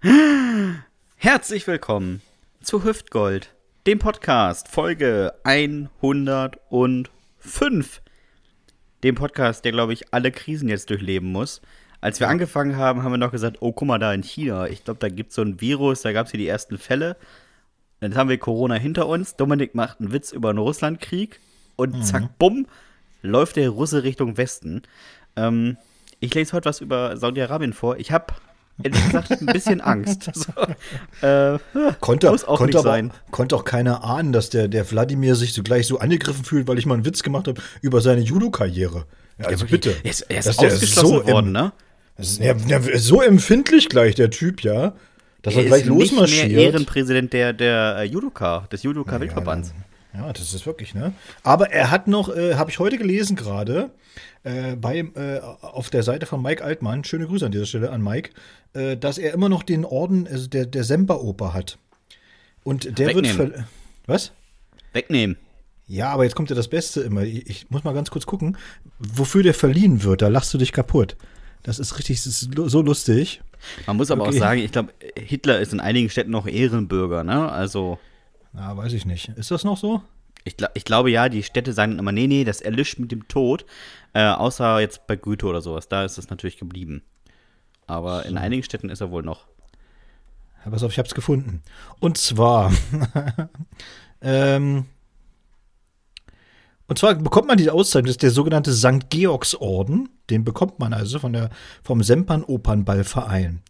Herzlich willkommen zu Hüftgold, dem Podcast, Folge 105. Dem Podcast, der, glaube ich, alle Krisen jetzt durchleben muss. Als wir angefangen haben, haben wir noch gesagt, oh, guck mal da in China. Ich glaube, da gibt es so ein Virus, da gab es hier die ersten Fälle. Dann haben wir Corona hinter uns. Dominik macht einen Witz über einen Russlandkrieg. Und zack, bumm, läuft der Russe Richtung Westen. Ähm, ich lese heute was über Saudi-Arabien vor. Ich habe ehrlich gesagt ein bisschen Angst. So, äh, Konnte, muss auch konnte, nicht aber, sein. konnte auch keiner ahnen, dass der, der Wladimir sich so gleich so angegriffen fühlt, weil ich mal einen Witz gemacht habe über seine Judo-Karriere. Ja, also bitte. Er ist, er ist ausgeschlossen so worden, em- ne? Das ist, ja, ja, so empfindlich gleich, der Typ, ja. Dass er, Er gleich ist nicht mehr losmarschiert. Ehrenpräsident der, der äh, Judoka, des Judoka-Weltverbands. Ja, das ist wirklich, ne? Aber er hat noch, äh, habe ich heute gelesen gerade, äh, bei, äh, auf der Seite von Mike Altmann, schöne Grüße an dieser Stelle an Mike, äh, dass er immer noch den Orden also der, der Semperoper hat. Und der wird. Wegnehmen. ver- Was? Wegnehmen. Ja, aber jetzt kommt ja das Beste immer. Ich, ich muss mal ganz kurz gucken, wofür der verliehen wird. Da lachst du dich kaputt. Das ist richtig, das ist so lustig. Man muss aber Okay. auch sagen, ich glaube, Hitler ist in einigen Städten noch Ehrenbürger, ne? Also, Na, weiß ich nicht. Ist das noch so? ich, gla- ich glaube ja, die Städte sagen immer, nee, nee, das erlischt mit dem Tod. Äh, außer jetzt bei Goethe oder sowas. Da ist es natürlich geblieben. Aber in einigen Städten ist er wohl noch. Ja, pass auf, ich hab's gefunden. Und zwar, ähm, und zwar bekommt man diese Auszeichnung, das ist der sogenannte St. Georgsorden. Den bekommt man also von der, vom Sempern Opernballverein.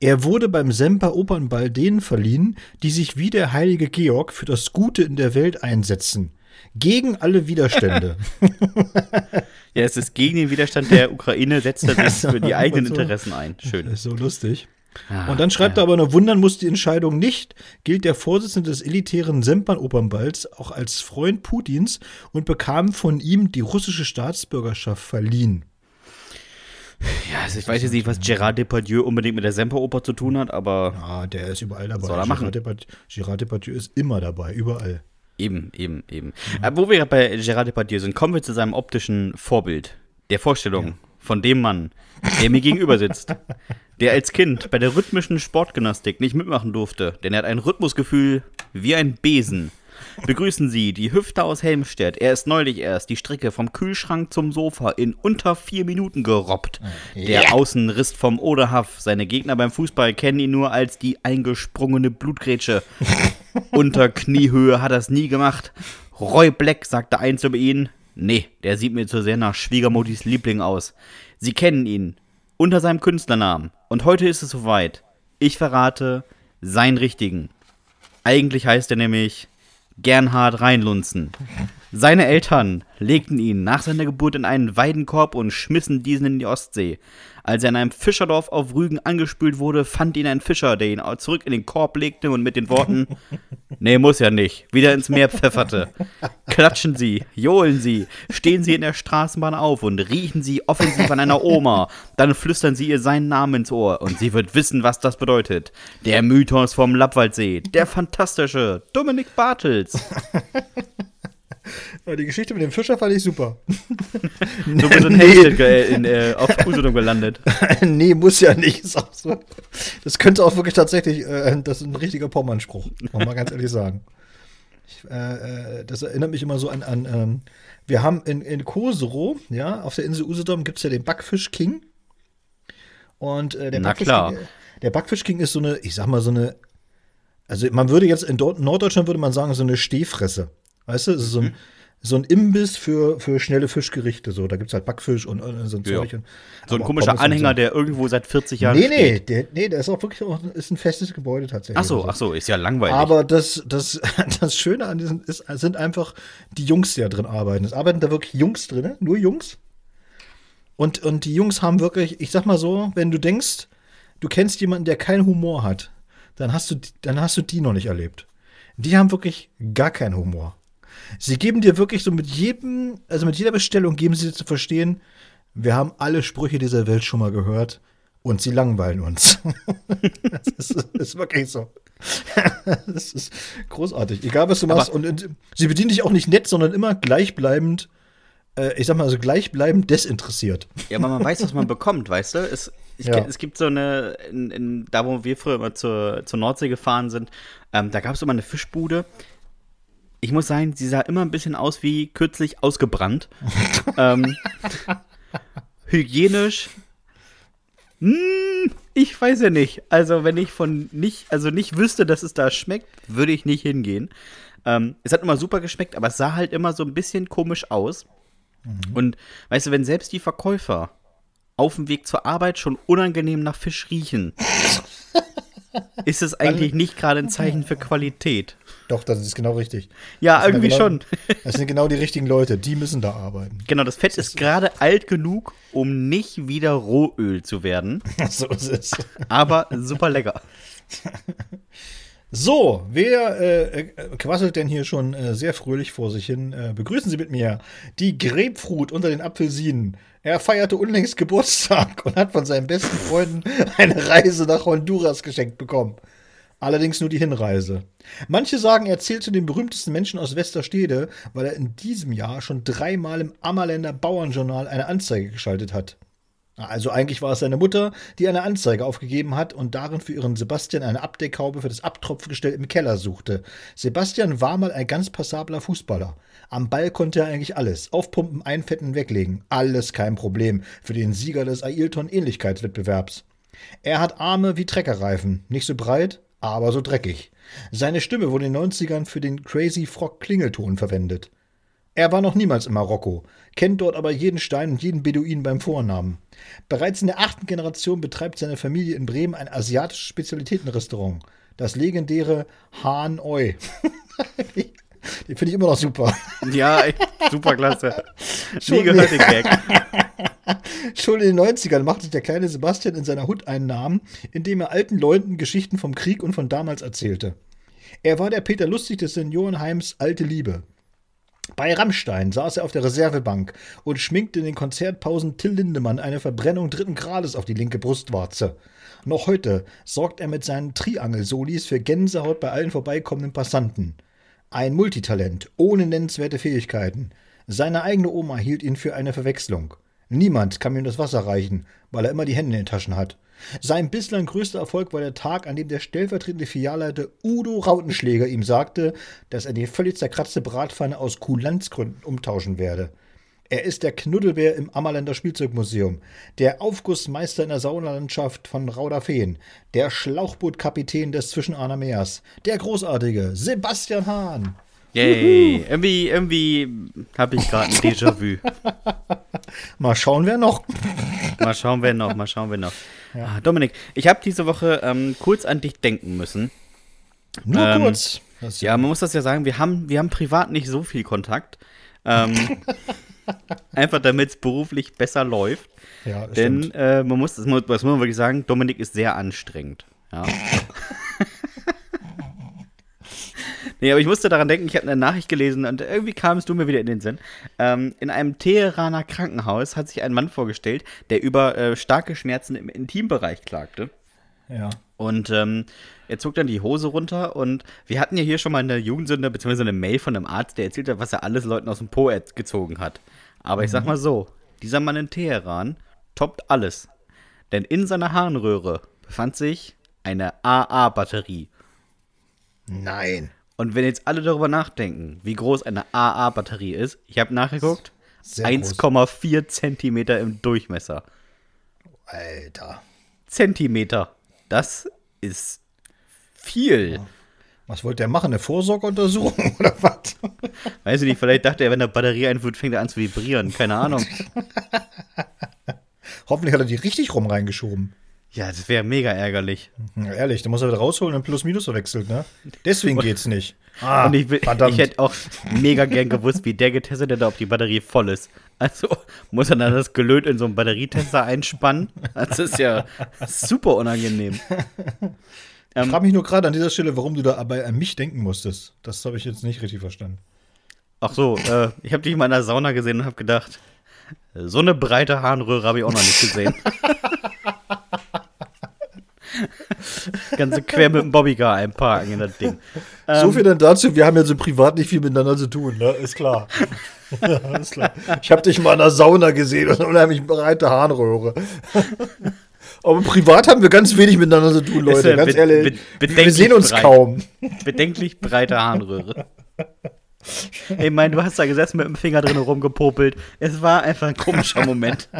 Er wurde beim Semper Opernball denen verliehen, die sich wie der heilige Georg für das Gute in der Welt einsetzen. Gegen alle Widerstände. Ja, es ist gegen den Widerstand der Ukraine, setzt er sich für die eigenen so. Interessen ein. Schön. Das ist so lustig. Ah, Und dann schreibt er aber nur, wundern muss die Entscheidung nicht, gilt der Vorsitzende des elitären Sempern-Opernballs auch als Freund Putins und bekam von ihm die russische Staatsbürgerschaft verliehen. Ja, also ich weiß jetzt nicht, was Gerard Depardieu unbedingt mit der Semperoper zu tun hat, aber Ah, der ist überall dabei. Soll er machen. Gérard Depardieu, Gérard ist immer dabei, überall. eben, eben, eben. Äh, wo wir bei Gerard Depardieu sind, kommen wir zu seinem optischen Vorbild. Der Vorstellung von dem Mann, der mir gegenüber sitzt. Der als Kind bei der rhythmischen Sportgymnastik nicht mitmachen durfte, denn er hat ein Rhythmusgefühl wie ein Besen. Begrüßen Sie die Hüfte aus Helmstedt. Er ist neulich erst die Strecke vom Kühlschrank zum Sofa in unter vier Minuten gerobbt. Der Außenriss vom Oderhaff. Seine Gegner beim Fußball kennen ihn nur als die eingesprungene Blutgrätsche. Unter Kniehöhe hat er es nie gemacht. Roy Black sagte eins über ihn. Nee, der sieht mir zu sehr nach Schwiegermuttis Liebling aus. Sie kennen ihn. Unter seinem Künstlernamen. Und heute ist es soweit. Ich verrate seinen richtigen. Eigentlich heißt er nämlich Gernhard Reinlunzen. Seine Eltern legten ihn nach seiner Geburt in einen Weidenkorb und schmissen diesen in die Ostsee. Als er in einem Fischerdorf auf Rügen angespült wurde, fand ihn ein Fischer, der ihn zurück in den Korb legte und mit den Worten: Nee, muss ja nicht, wieder ins Meer pfefferte. Klatschen Sie, johlen Sie, stehen Sie in der Straßenbahn auf und riechen Sie offensiv an einer Oma. Dann flüstern Sie ihr seinen Namen ins Ohr und sie wird wissen, was das bedeutet. Der Mythos vom Lappwaldsee, der fantastische Dominik Bartels. Die Geschichte mit dem Fischer fand ich super. Du bist in Nee. In, äh, auf Usedom gelandet. nee, muss ja nicht. So. Das könnte auch wirklich tatsächlich, äh, das ist ein richtiger Pommernspruch, muss man mal ganz ehrlich sagen. Ich, äh, äh, das erinnert mich immer so an, an ähm, wir haben in, in Koserow, ja, auf der Insel Usedom gibt es ja den Backfisch King. Und äh, der Na Backfisch klar. King, der Backfisch King ist so eine, ich sag mal, so eine, also man würde jetzt in Norddeutschland würde man sagen, so eine Stehfresse. Weißt du, es ist so ein, so ein Imbiss für, für schnelle Fischgerichte. So, da gibt es halt Backfisch und, und so ein Ja. Zeug. Und, So ein komischer Pommes und so. Anhänger, der irgendwo seit 40 Jahren Nee, nee, der, nee, der ist auch wirklich auch, ist ein festes Gebäude tatsächlich. Ach so, Also. ach so, ist ja langweilig. Aber das, das, das Schöne an diesen ist, sind einfach die Jungs, die da drin arbeiten. Es arbeiten da wirklich Jungs drin, nur Jungs. Und, und die Jungs haben wirklich, ich sag mal so, wenn du denkst, du kennst jemanden, der keinen Humor hat, dann hast du, dann hast du die noch nicht erlebt. Die haben wirklich gar keinen Humor. Sie geben dir wirklich so mit jedem, also mit jeder Bestellung geben sie dir zu verstehen, wir haben alle Sprüche dieser Welt schon mal gehört und sie langweilen uns. das, ist, das ist wirklich so. das ist großartig. Egal, was du machst. Und, und sie bedienen dich auch nicht nett, sondern immer gleichbleibend, äh, ich sag mal, also gleichbleibend desinteressiert. Ja, aber man weiß, was man bekommt, weißt du? Es, Ich, ja. Es gibt so eine, in, in, da wo wir früher immer zur, zur Nordsee gefahren sind, ähm, da gab es immer eine Fischbude. Ich muss sagen, sie sah immer ein bisschen aus wie kürzlich ausgebrannt. ähm, hygienisch. Hm, ich weiß ja nicht. Also, wenn ich von nicht, also nicht wüsste, dass es da schmeckt, würde ich nicht hingehen. Ähm, es hat immer super geschmeckt, aber es sah halt immer so ein bisschen komisch aus. Mhm. Und weißt du, wenn selbst die Verkäufer auf dem Weg zur Arbeit schon unangenehm nach Fisch riechen, ist es eigentlich nicht gerade ein Zeichen für Qualität. Doch, das ist genau richtig. Ja, irgendwie genau, schon. Das sind genau die richtigen Leute, die müssen da arbeiten. Genau, das Fett das ist, ist gerade alt genug, um nicht wieder Rohöl zu werden. so ist es. Aber super lecker. So, wer äh, äh, quasselt denn hier schon äh, sehr fröhlich vor sich hin? Äh, begrüßen Sie mit mir die Grapefruit unter den Apfelsinen. Er feierte unlängst Geburtstag und hat von seinen besten Freunden eine Reise nach Honduras geschenkt bekommen. Allerdings nur die Hinreise. Manche sagen, er zählt zu den berühmtesten Menschen aus Westerstede, weil er in diesem Jahr schon dreimal im Ammerländer Bauernjournal eine Anzeige geschaltet hat. Also eigentlich war es seine Mutter, die eine Anzeige aufgegeben hat und darin für ihren Sebastian eine Abdeckhaube für das Abtropfgestell im Keller suchte. Sebastian war mal ein ganz passabler Fußballer. Am Ball konnte er eigentlich alles. Aufpumpen, einfetten, weglegen. Alles kein Problem für den Sieger des Ailton-Ähnlichkeitswettbewerbs. Er hat Arme wie Treckerreifen. Nicht so breit, aber so dreckig. Seine Stimme wurde in den 90ern für den Crazy Frog Klingelton verwendet. Er war noch niemals in Marokko, kennt dort aber jeden Stein und jeden Beduin beim Vornamen. Bereits in der achten Generation betreibt seine Familie in Bremen ein asiatisches Spezialitätenrestaurant, das legendäre Han Oi. Den finde ich immer noch super. Ja, super klasse. Nie gehört den Gag. Schon in den 90ern machte sich der kleine Sebastian in seiner Hut einen Namen, indem er alten Leuten Geschichten vom Krieg und von damals erzählte. Er war der Peter Lustig des Seniorenheims Alte Liebe. Bei Rammstein saß er auf der Reservebank und schminkte in den Konzertpausen Till Lindemann eine Verbrennung dritten Grades auf die linke Brustwarze. Noch heute sorgt er mit seinen Triangelsolis für Gänsehaut bei allen vorbeikommenden Passanten. Ein Multitalent, ohne nennenswerte Fähigkeiten. Seine eigene Oma hielt ihn für eine Verwechslung. Niemand kann ihm das Wasser reichen, weil er immer die Hände in den Taschen hat. Sein bislang größter Erfolg war der Tag, an dem der stellvertretende Filialleiter Udo Rautenschläger ihm sagte, dass er die völlig zerkratzte Bratpfanne aus Kulanzgründen umtauschen werde. Er ist der Knuddelbär im Ammerländer Spielzeugmuseum, der Aufgussmeister in der Saunalandschaft von Rauderfehn, der Schlauchbootkapitän des Zwischenahner Meers, der großartige Sebastian Hahn. Yay, irgendwie, irgendwie habe ich gerade ein Déjà-vu. mal schauen, wer noch. mal schauen, wer noch, mal schauen, wer noch. Ja. Ah, Dominik, ich habe diese Woche ähm, kurz an dich denken müssen. Nur ähm, kurz. Ja, man muss das ja sagen, wir haben, wir haben privat nicht so viel Kontakt. Ähm, einfach damit es beruflich besser läuft. Ja, Denn äh, man muss, das muss, das muss man wirklich sagen, Dominik ist sehr anstrengend. Ja. Nee, aber ich musste daran denken, ich habe eine Nachricht gelesen und irgendwie kamst du mir wieder in den Sinn. Ähm, in einem Teheraner Krankenhaus hat sich ein Mann vorgestellt, der über äh, starke Schmerzen im Intimbereich klagte. Ja. Und ähm, er zog dann die Hose runter und wir hatten ja hier schon mal eine Jugendsünde, beziehungsweise eine Mail von einem Arzt, der erzählt hat, was er alles Leuten aus dem Po gezogen hat. Aber mhm. ich sag mhm. mal so, dieser Mann in Teheran toppt alles. Denn in seiner Harnröhre befand sich eine AA-Batterie. Nein. Und wenn jetzt alle darüber nachdenken, wie groß eine AA-Batterie ist, ich habe nachgeguckt, 1,4 Zentimeter im Durchmesser. Alter. Zentimeter. Das ist viel. Was wollte der machen? Eine Vorsorgeuntersuchung oder was? Weiß ich nicht, vielleicht dachte er, wenn der Batterie einführt, fängt er an zu vibrieren. Keine Ahnung. Hoffentlich hat er die richtig rum reingeschoben. Ja, das wäre mega ärgerlich. Ja, ehrlich, da muss er wieder rausholen und Plus-Minus verwechselt, ne? Deswegen geht's nicht. Ah, und ich, will, ich hätte auch mega gern gewusst, wie der getestet hätte, ob die Batterie voll ist. Also muss er dann das Gelöt in so einen Batterietester einspannen. Das ist ja super unangenehm. Ich ähm, frage mich nur gerade an dieser Stelle, warum du da aber an mich denken musstest. Das habe ich jetzt nicht richtig verstanden. Ach so, äh, ich habe dich mal in der Sauna gesehen und habe gedacht, so eine breite Harnröhre habe ich auch noch nicht gesehen. Ganze quer mit dem Bobbycar einparken in das Ding. So viel dann dazu, wir haben ja so privat nicht viel miteinander zu tun, ne? Ist klar. ist klar. Ich habe dich mal in der Sauna gesehen und unheimlich breite Harnröhre. Aber privat haben wir ganz wenig miteinander zu tun, Leute. Ganz ehrlich. wir sehen uns breit. kaum. Bedenklich breite Harnröhre. Ich meine, du hast da gesessen mit dem Finger drin rumgepopelt. Es war einfach ein komischer Moment.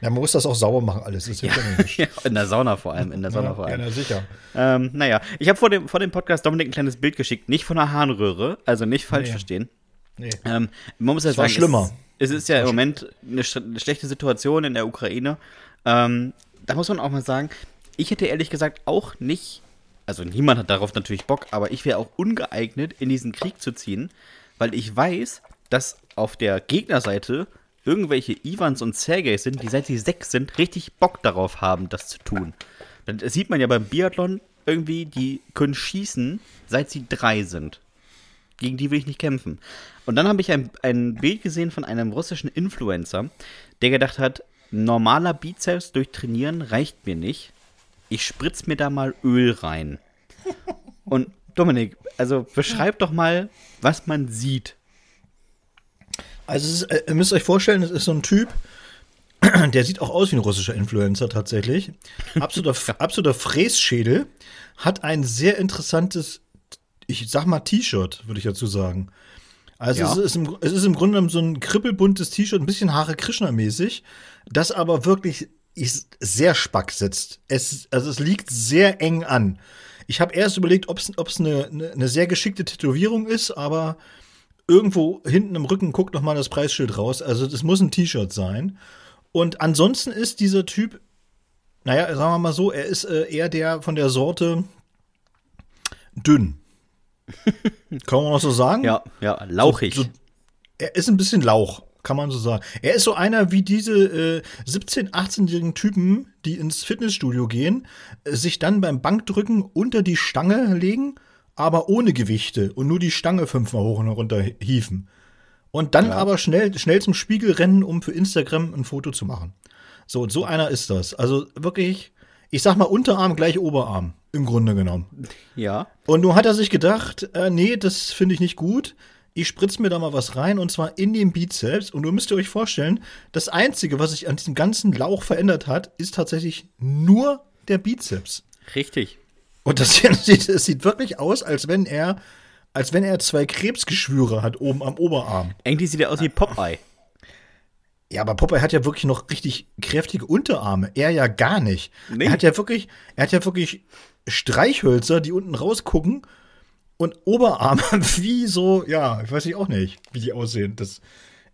Ja, man muss das auch sauber machen, alles. Das ja. Ja, in der Sauna vor allem, in der Sauna vor Ja, allem. na, sicher. Ähm, naja, ich habe vor dem, vor dem Podcast Dominik ein kleines Bild geschickt, nicht von einer Harnröhre, also nicht falsch Nee. verstehen. Nee. Ähm, man muss ja Es war sagen, schlimmer. Es, es ist ja im Moment eine, sch- eine schlechte Situation in der Ukraine. Ähm, da muss man auch mal sagen, ich hätte ehrlich gesagt auch nicht, also niemand hat darauf natürlich Bock, aber ich wäre auch ungeeignet, in diesen Krieg zu ziehen, weil ich weiß, dass auf der Gegnerseite irgendwelche Ivans und Sergeys sind, die seit sie sechs sind, richtig Bock darauf haben, das zu tun. Das sieht man ja beim Biathlon irgendwie, die können schießen, seit sie drei sind. Gegen die will ich nicht kämpfen. Und dann habe ich ein, ein Bild gesehen von einem russischen Influencer, der gedacht hat, normaler Bizeps durch Trainieren reicht mir nicht. Ich spritz mir da mal Öl rein. Und Dominik, also beschreib doch mal, was man sieht. Also, es ist, äh, ihr müsst euch vorstellen, es ist so ein Typ, der sieht auch aus wie ein russischer Influencer tatsächlich. Absoluter, absoluter Frässchädel, hat ein sehr interessantes, ich sag mal, T-Shirt, würde ich dazu sagen. Also Ja. es, ist im, es ist im Grunde genommen so ein kribbelbuntes T-Shirt, ein bisschen Hare Krishna-mäßig, das aber wirklich ist sehr spack sitzt. Es, also es liegt sehr eng an. Ich habe erst überlegt, ob es eine, eine, eine sehr geschickte Tätowierung ist, aber irgendwo hinten im Rücken guckt noch mal das Preisschild raus. Also das muss ein T-Shirt sein. Und ansonsten ist dieser Typ, naja, sagen wir mal so, er ist äh, eher der von der Sorte dünn. Kann man auch so sagen? Ja, ja, lauchig. So, er ist ein bisschen Lauch, kann man so sagen. Er ist so einer wie diese äh, 17-, 18-jährigen Typen, die ins Fitnessstudio gehen, äh, sich dann beim Bankdrücken unter die Stange legen, aber ohne Gewichte und nur die Stange fünfmal hoch und runter hieven. Und dann Ja. aber schnell, schnell zum Spiegel rennen, um für Instagram ein Foto zu machen. So, und so einer ist das. Also wirklich, ich sag mal Unterarm gleich Oberarm, im Grunde genommen. ja. Und nun hat er sich gedacht, äh, nee, das finde ich nicht gut. Ich spritze mir da mal was rein und zwar in den Bizeps. Und nun müsst ihr euch vorstellen, das Einzige, was sich an diesem ganzen Lauch verändert hat, ist tatsächlich nur der Bizeps. Richtig. Und das sieht, das sieht wirklich aus, als wenn er, als wenn er zwei Krebsgeschwüre hat oben am Oberarm. Irgendwie sieht er aus wie Popeye. Ja, aber Popeye hat ja wirklich noch richtig kräftige Unterarme. Er ja gar nicht. Nee. Er hat ja wirklich, er hat ja wirklich Streichhölzer, die unten rausgucken und Oberarme wie so, ja, ich weiß ich auch nicht, wie die aussehen. Das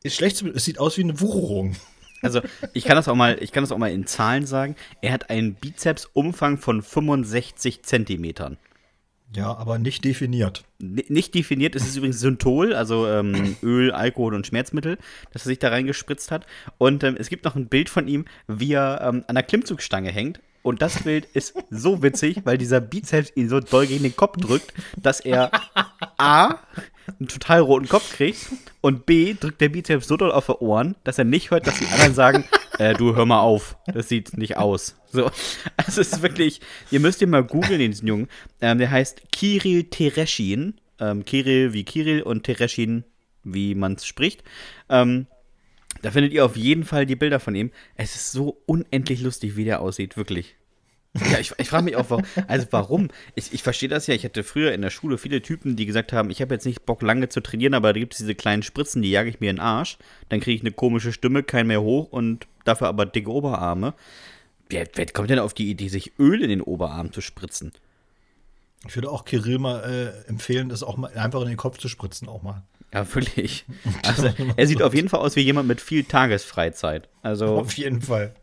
ist schlecht, zu- es sieht aus wie eine Wucherung. Also, ich kann das auch mal, ich kann das auch mal in Zahlen sagen. Er hat einen Bizepsumfang von 65 Zentimetern. Ja, aber nicht definiert. N- Nicht definiert, es ist übrigens Synthol, also ähm, Öl, Alkohol und Schmerzmittel, das er sich da reingespritzt hat. Und ähm, es gibt noch ein Bild von ihm, wie er ähm, an der Klimmzugstange hängt. Und das Bild ist so witzig, weil dieser Bizeps ihn so doll gegen den Kopf drückt, dass er A, einen total roten Kopf kriegt und B, drückt der Bizeps so doll auf die Ohren, dass er nicht hört, dass die anderen sagen, äh, du hör mal auf, das sieht nicht aus. So, also es ist wirklich, ihr müsst ihn mal googeln, den Jungen. Ähm, der heißt Kirill Tereschin. Ähm, Kirill wie Kirill und Tereschin, wie man es spricht. Ähm, da findet ihr auf jeden Fall die Bilder von ihm. Es ist so unendlich lustig, wie der aussieht, wirklich. Ja, ich, ich frage mich auch, warum. Also warum? Ich, ich verstehe das ja. Ich hatte früher in der Schule viele Typen, die gesagt haben, ich habe jetzt nicht Bock, lange zu trainieren, aber da gibt es diese kleinen Spritzen, die jage ich mir in den Arsch. Dann kriege ich eine komische Stimme, kein mehr hoch und dafür aber dicke Oberarme. Wer, wer kommt denn auf die Idee, sich Öl in den Oberarm zu spritzen? Ich würde auch Kirill mal äh, empfehlen, das auch mal einfach in den Kopf zu spritzen, auch mal. Ja, wirklich. Also, er sieht auf jeden Fall aus wie jemand mit viel Tagesfreizeit. Also, Auf jeden Fall.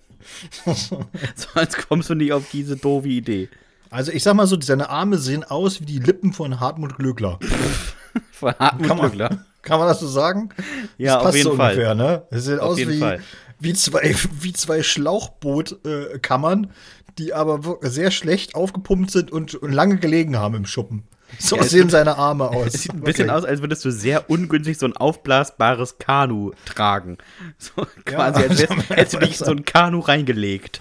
sonst kommst du nicht auf diese doofe Idee. Also ich sag mal so, seine Arme sehen aus wie die Lippen von Hartmut Glöckler. Von Hartmut Kann man, Glöckler. kann man das so sagen? Ja, das auf passt jeden so Fall. ungefähr, ne? Es sieht Auf aus wie, Fall. wie zwei, wie zwei Schlauchbootkammern, die aber sehr schlecht aufgepumpt sind und, und lange gelegen haben im Schuppen. So Ja, sehen seine Arme aus. Es sieht ein bisschen Wirklich. aus, als würdest du sehr ungünstig so ein aufblasbares Kanu tragen. So quasi, als wärst, hättest du dich so ein Kanu reingelegt.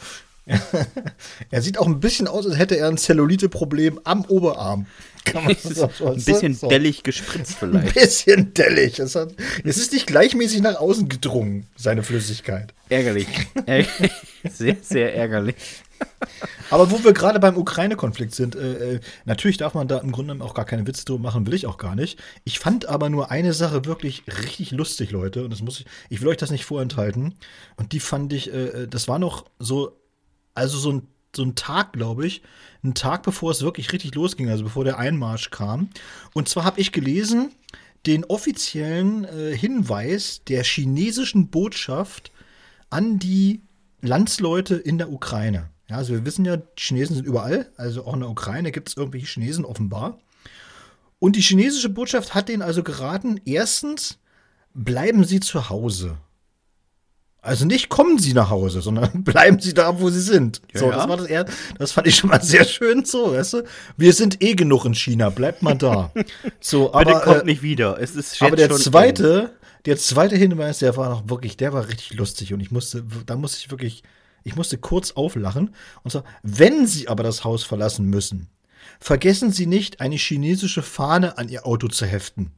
er sieht auch ein bisschen aus, als hätte er ein Zellulite-Problem am Oberarm. Kann man so, ein bisschen so. dellig gespritzt vielleicht. Ein bisschen dellig. Es, hat, es ist nicht gleichmäßig nach außen gedrungen, seine Flüssigkeit. Ärgerlich. sehr, sehr ärgerlich. Aber wo wir gerade beim Ukraine-Konflikt sind, äh, äh, natürlich darf man da im Grunde auch gar keine Witze drüber machen, will ich auch gar nicht. Ich fand aber nur eine Sache wirklich richtig lustig, Leute, und das muss ich, ich will euch das nicht vorenthalten. Und die fand ich, äh, äh das war noch so also so ein, so ein Tag, glaube ich, ein Tag bevor es wirklich richtig losging, also bevor der Einmarsch kam. Und zwar habe ich gelesen, den offiziellen äh, Hinweis der chinesischen Botschaft an die Landsleute in der Ukraine. Ja, also wir wissen ja, Chinesen sind überall, also auch in der Ukraine gibt es irgendwelche Chinesen offenbar. Und die chinesische Botschaft hat denen also geraten, erstens, bleiben Sie zu Hause. Also nicht kommen Sie nach Hause, sondern bleiben Sie da, wo Sie sind. Ja, so, das war das eher, das fand ich schon mal sehr schön so, weißt du? Wir sind eh genug in China, bleibt mal da. So, aber Bitte kommt äh, nicht wieder. Es ist aber der zweite, der zweite Hinweis, der war noch wirklich, der war richtig lustig und ich musste, da musste ich wirklich, ich musste kurz auflachen und zwar, wenn Sie aber das Haus verlassen müssen, vergessen Sie nicht, eine chinesische Fahne an Ihr Auto zu heften.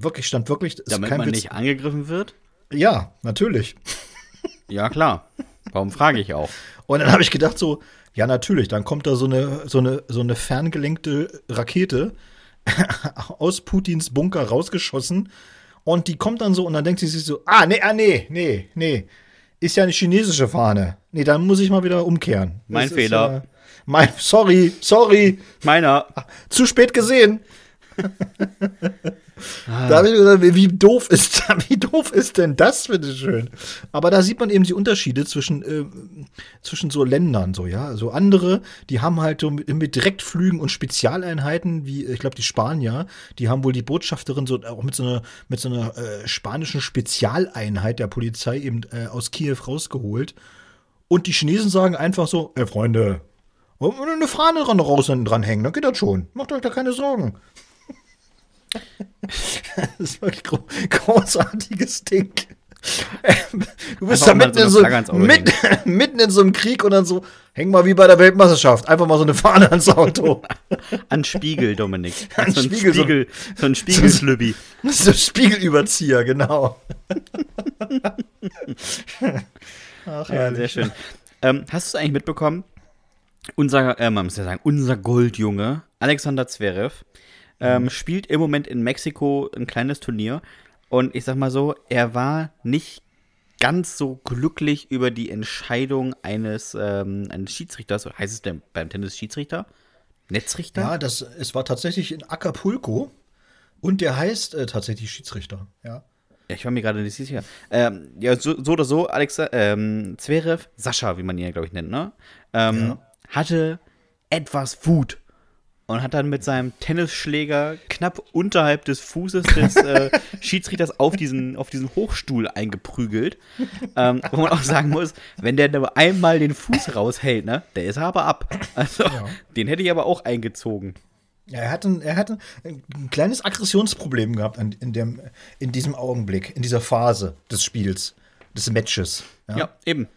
Wirklich, stand wirklich. Damit man Witz. nicht angegriffen wird? Ja, natürlich. Ja, klar. Warum frage ich auch? Und dann habe ich gedacht so, ja, natürlich, dann kommt da so eine, so eine, so eine ferngelenkte Rakete aus Putins Bunker rausgeschossen und die kommt dann so und dann denkt sie sich so, ah, nee, ah, nee, nee, nee, ist ja eine chinesische Fahne. Nee, dann muss ich mal wieder umkehren. Mein das Fehler. Ist, äh, mein, sorry, sorry. Meiner. Zu spät gesehen. Ah. Da habe ich gesagt, wie doof ist, wie doof ist denn das, bitte schön? Aber da sieht man eben die Unterschiede zwischen, äh, zwischen so Ländern, so, ja. So andere, die haben halt so mit, mit Direktflügen und Spezialeinheiten, wie, ich glaube, die Spanier, die haben wohl die Botschafterin so auch mit so einer, mit so einer äh, spanischen Spezialeinheit der Polizei eben äh, aus Kiew rausgeholt. Und die Chinesen sagen einfach so, ey, Freunde, eine Fahne dran raus dran hängen, dann geht das schon. Macht euch da keine Sorgen. das ist wirklich gro großartiges Ding. Du bist da mitten, so in so, mitten, mitten, in so einem Krieg und dann so, häng mal wie bei der Weltmeisterschaft, einfach mal so eine Fahne ans Auto. An Spiegel, Dominik. An so Spiegel, Spiegel, so, so ein Spiegelslübbi. So ein Spiegelüberzieher, genau. Ach, ja, sehr schön. Ähm, hast du es eigentlich mitbekommen? Unser, äh, man muss ja sagen, unser Goldjunge, Alexander Zverev, ähm, mhm. spielt im Moment in Mexiko ein kleines Turnier. Und ich sag mal so, er war nicht ganz so glücklich über die Entscheidung eines, ähm, eines Schiedsrichters. Heißt es denn beim Tennis Schiedsrichter? Netzrichter? Ja, das, es war tatsächlich in Acapulco und der heißt äh, tatsächlich Schiedsrichter, ja. Ja, ich war mir gerade nicht sicher. Ähm, ja, so, so, oder so, Alexa, ähm, Zverev, Sascha, wie man ihn ja, glaube ich, nennt, ne? Ähm, ja. Hatte etwas Wut und hat dann mit seinem Tennisschläger knapp unterhalb des Fußes des äh, Schiedsrichters auf diesen, auf diesen Hochstuhl eingeprügelt. Ähm, wo man auch sagen muss, wenn der nur einmal den Fuß raushält, ne, der ist aber ab. Also, ja. den hätte ich aber auch eingezogen. Ja, er hatte, er hatte ein kleines Aggressionsproblem gehabt in, in, dem, in diesem Augenblick, in dieser Phase des Spiels, des Matches. Ja, ja eben.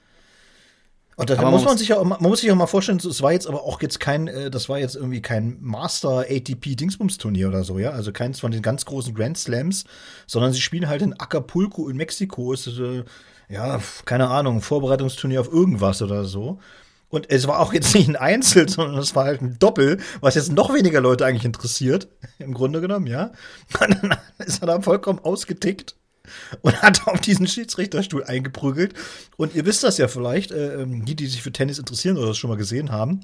Und da muss man sich ja, man muss sich auch mal vorstellen, es war jetzt aber auch jetzt kein, äh, das war jetzt irgendwie kein Master ATP Dingsbums Turnier oder so, ja, also keins von den ganz großen Grand Slams, sondern sie spielen halt in Acapulco in Mexiko, ist äh, ja keine Ahnung, Vorbereitungsturnier auf irgendwas oder so. Und es war auch jetzt nicht ein Einzel, sondern es war halt ein Doppel, was jetzt noch weniger Leute eigentlich interessiert, im Grunde genommen, ja. Und dann ist er da vollkommen ausgetickt und hat auf diesen Schiedsrichterstuhl eingeprügelt. Und ihr wisst das ja vielleicht, äh, ähm, die, die sich für Tennis interessieren oder das schon mal gesehen haben.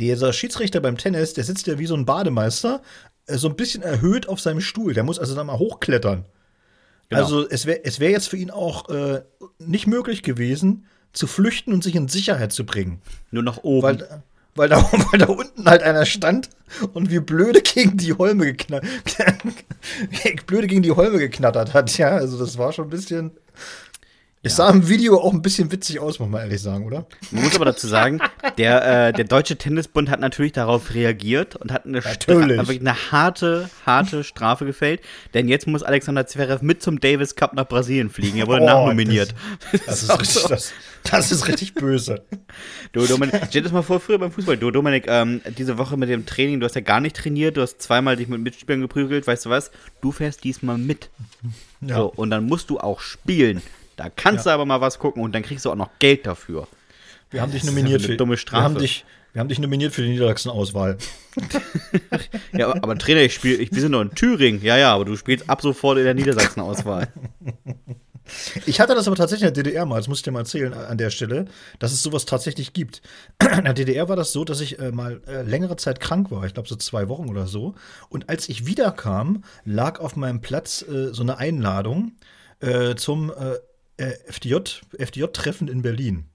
Dieser Schiedsrichter beim Tennis, der sitzt ja wie so ein Bademeister, äh, so ein bisschen erhöht auf seinem Stuhl. Der muss also da mal hochklettern. Genau. Also es wäre es wär jetzt für ihn auch äh, nicht möglich gewesen, zu flüchten und sich in Sicherheit zu bringen. Nur nach oben. Weil, weil da, weil da unten halt einer stand und wie blöde gegen die Holme geknattert, blöde gegen die Holme geknattert hat, ja. Also das war schon ein bisschen. Es sah im Video auch ein bisschen witzig aus, muss man ehrlich sagen, oder? Man muss aber dazu sagen, der, äh, der Deutsche Tennisbund hat natürlich darauf reagiert und hat eine, eine harte, harte Strafe gefällt. Denn jetzt muss Alexander Zverev mit zum Davis Cup nach Brasilien fliegen. Er wurde Oh, nachnominiert. Das ist, auch richtig, so. das, das ist richtig böse. Du, Dominik, stell dir das mal vor, früher beim Fußball. Du, Dominik, ähm, diese Woche mit dem Training, du hast ja gar nicht trainiert, du hast zweimal dich mit Mitspielern geprügelt, weißt du was? Du fährst diesmal mit. Ja. So, und dann musst du auch spielen. Da kannst du aber mal was gucken und dann kriegst du auch noch Geld dafür. Wir haben dich nominiert für dumme Wir Strafe. haben dich, wir haben dich nominiert für die Niedersachsen-Auswahl. Ja, aber, aber Trainer, ich spiele, ich, wir sind noch in Thüringen. Ja, ja, aber du spielst ab sofort in der Niedersachsen-Auswahl. Ich hatte das aber tatsächlich in der DDR mal, das muss ich dir mal erzählen äh, an der Stelle, dass es sowas tatsächlich gibt. In der DDR war das so, dass ich äh, mal äh, längere Zeit krank war, ich glaube so zwei Wochen oder so. Und als ich wiederkam, lag auf meinem Platz äh, so eine Einladung äh, zum äh, äh, FDJ, FDJ-Treffen in Berlin.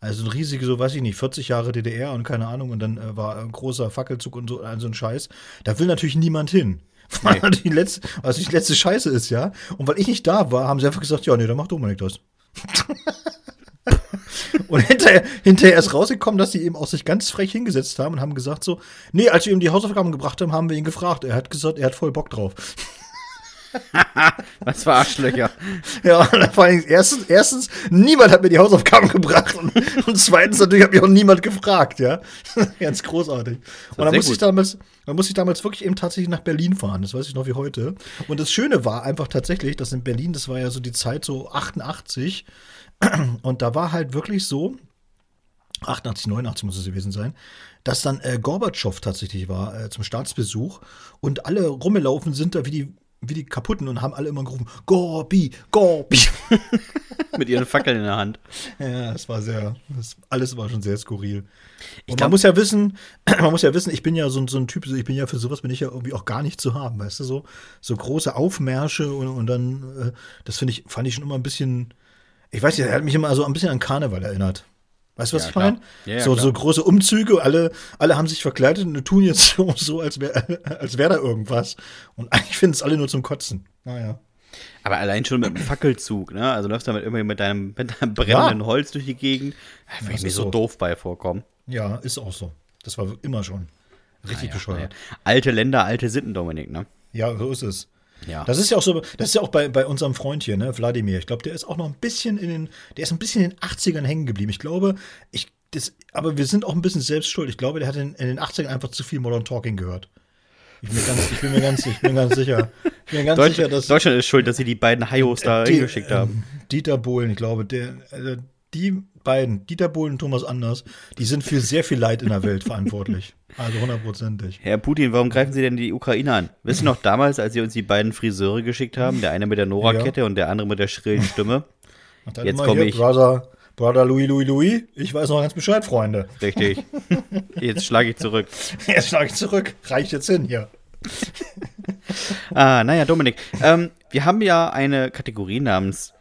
Also ein riesige, so weiß ich nicht, 40 Jahre DDR und keine Ahnung, und dann äh, war ein großer Fackelzug und so, also ein Scheiß. Da will natürlich niemand hin. Weil Nee. die letzte, also die letzte Scheiße ist, ja. Und weil ich nicht da war, haben sie einfach gesagt, ja, nee, dann mach Dominik das. und hinterher, hinterher ist rausgekommen, dass sie eben auch sich ganz frech hingesetzt haben und haben gesagt so, nee, als wir ihm die Hausaufgaben gebracht haben, haben wir ihn gefragt. Er hat gesagt, er hat voll Bock drauf. Was für Arschlöcher. Ja, vor allem erstens, erstens, niemand hat mir die Hausaufgaben gebracht und, und zweitens natürlich hat mich auch niemand gefragt, ja. Ganz großartig. Und dann musste ich damals, dann musste ich damals wirklich eben tatsächlich nach Berlin fahren, das weiß ich noch wie heute. Und das Schöne war einfach tatsächlich, dass in Berlin, das war ja so die Zeit so 88 und da war halt wirklich so, 88, 89 muss es gewesen sein, dass dann äh, Gorbatschow tatsächlich war äh, zum Staatsbesuch und alle rumgelaufen sind da wie die, wie die Kaputten und haben alle immer gerufen, Gorbi, Gorbi. Mit ihren Fackeln in der Hand. Ja, es war sehr, das, alles war schon sehr skurril. Und glaub- man muss ja wissen, man muss ja wissen, ich bin ja so, ein- so ein Typ, ich bin ja für sowas bin ich ja irgendwie auch gar nicht zu haben, weißt du, so, so große Aufmärsche und, und dann, äh, das finde ich, fand ich schon immer ein bisschen, ich weiß nicht, er hat mich immer so ein bisschen an Karneval erinnert. Weißt du, was Ja, ich meine? Ja, ja, so, so große Umzüge, alle, alle haben sich verkleidet und tun jetzt so, so als wäre als wär da irgendwas. Und eigentlich finden es alle nur zum Kotzen. Naja. Aber allein schon mit dem Fackelzug, ne? Also läufst du damit immer mit deinem, mit deinem brennenden Holz durch die Gegend. Da würde ich mir so so. doof bei vorkommen. Ja, ist auch so. Das war immer schon. Richtig Naja, bescheuert. naja. Alte Länder, alte Sitten, Dominik, ne? Ja, so ist es. Ja. Das ist ja auch so, das ist ja auch bei, bei unserem Freund hier, ne, Wladimir. Ich glaube, der ist auch noch ein bisschen in den, der ist ein bisschen in den 80ern hängen geblieben. Ich glaube, ich, das, aber wir sind auch ein bisschen selbst schuld. Ich glaube, der hat in, in den 80ern einfach zu viel Modern Talking gehört. Ich bin mir ganz, ich bin mir ganz, ich bin ganz sicher. Ich bin mir ganz Deutsch, sicher, dass Deutschland ist schuld, dass sie die beiden Haios da die, hingeschickt haben. ähm, Dieter Bohlen, ich glaube, der, äh, die beiden, Dieter Bohlen und Thomas Anders, die sind für sehr viel Leid in der Welt verantwortlich. Also hundertprozentig. Herr Putin, warum greifen Sie denn die Ukraine an? Wissen Sie noch damals, als Sie uns die beiden Friseure geschickt haben? Der eine mit der Nora-Kette und der andere mit der schrillen Stimme. Jetzt komme ich. Brother, Brother Louis, Louis, Louis. Ich weiß noch ganz Bescheid, Freunde. Richtig. Jetzt schlage ich zurück. Jetzt schlage ich zurück. Reicht jetzt hin hier. Ah, naja, Dominik. Ähm, wir haben ja eine Kategorie namens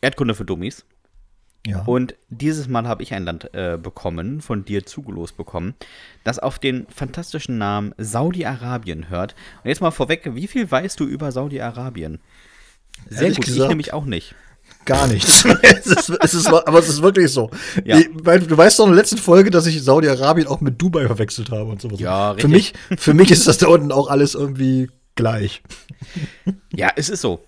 Erdkunde für Dummies. Ja. Und dieses Mal habe ich ein Land äh, bekommen, von dir zugelost bekommen, das auf den fantastischen Namen Saudi-Arabien hört. Und jetzt mal vorweg, wie viel weißt du über Saudi-Arabien? Sehr Ehrlich gut, ich gesagt- nämlich auch nicht. Gar nichts. es ist, es ist, aber es ist wirklich so. Ja. Ich, weil, du weißt doch in der letzten Folge, dass ich Saudi-Arabien auch mit Dubai verwechselt habe und sowas. Ja, für mich, für mich ist das da unten auch alles irgendwie gleich. Ja, es ist so.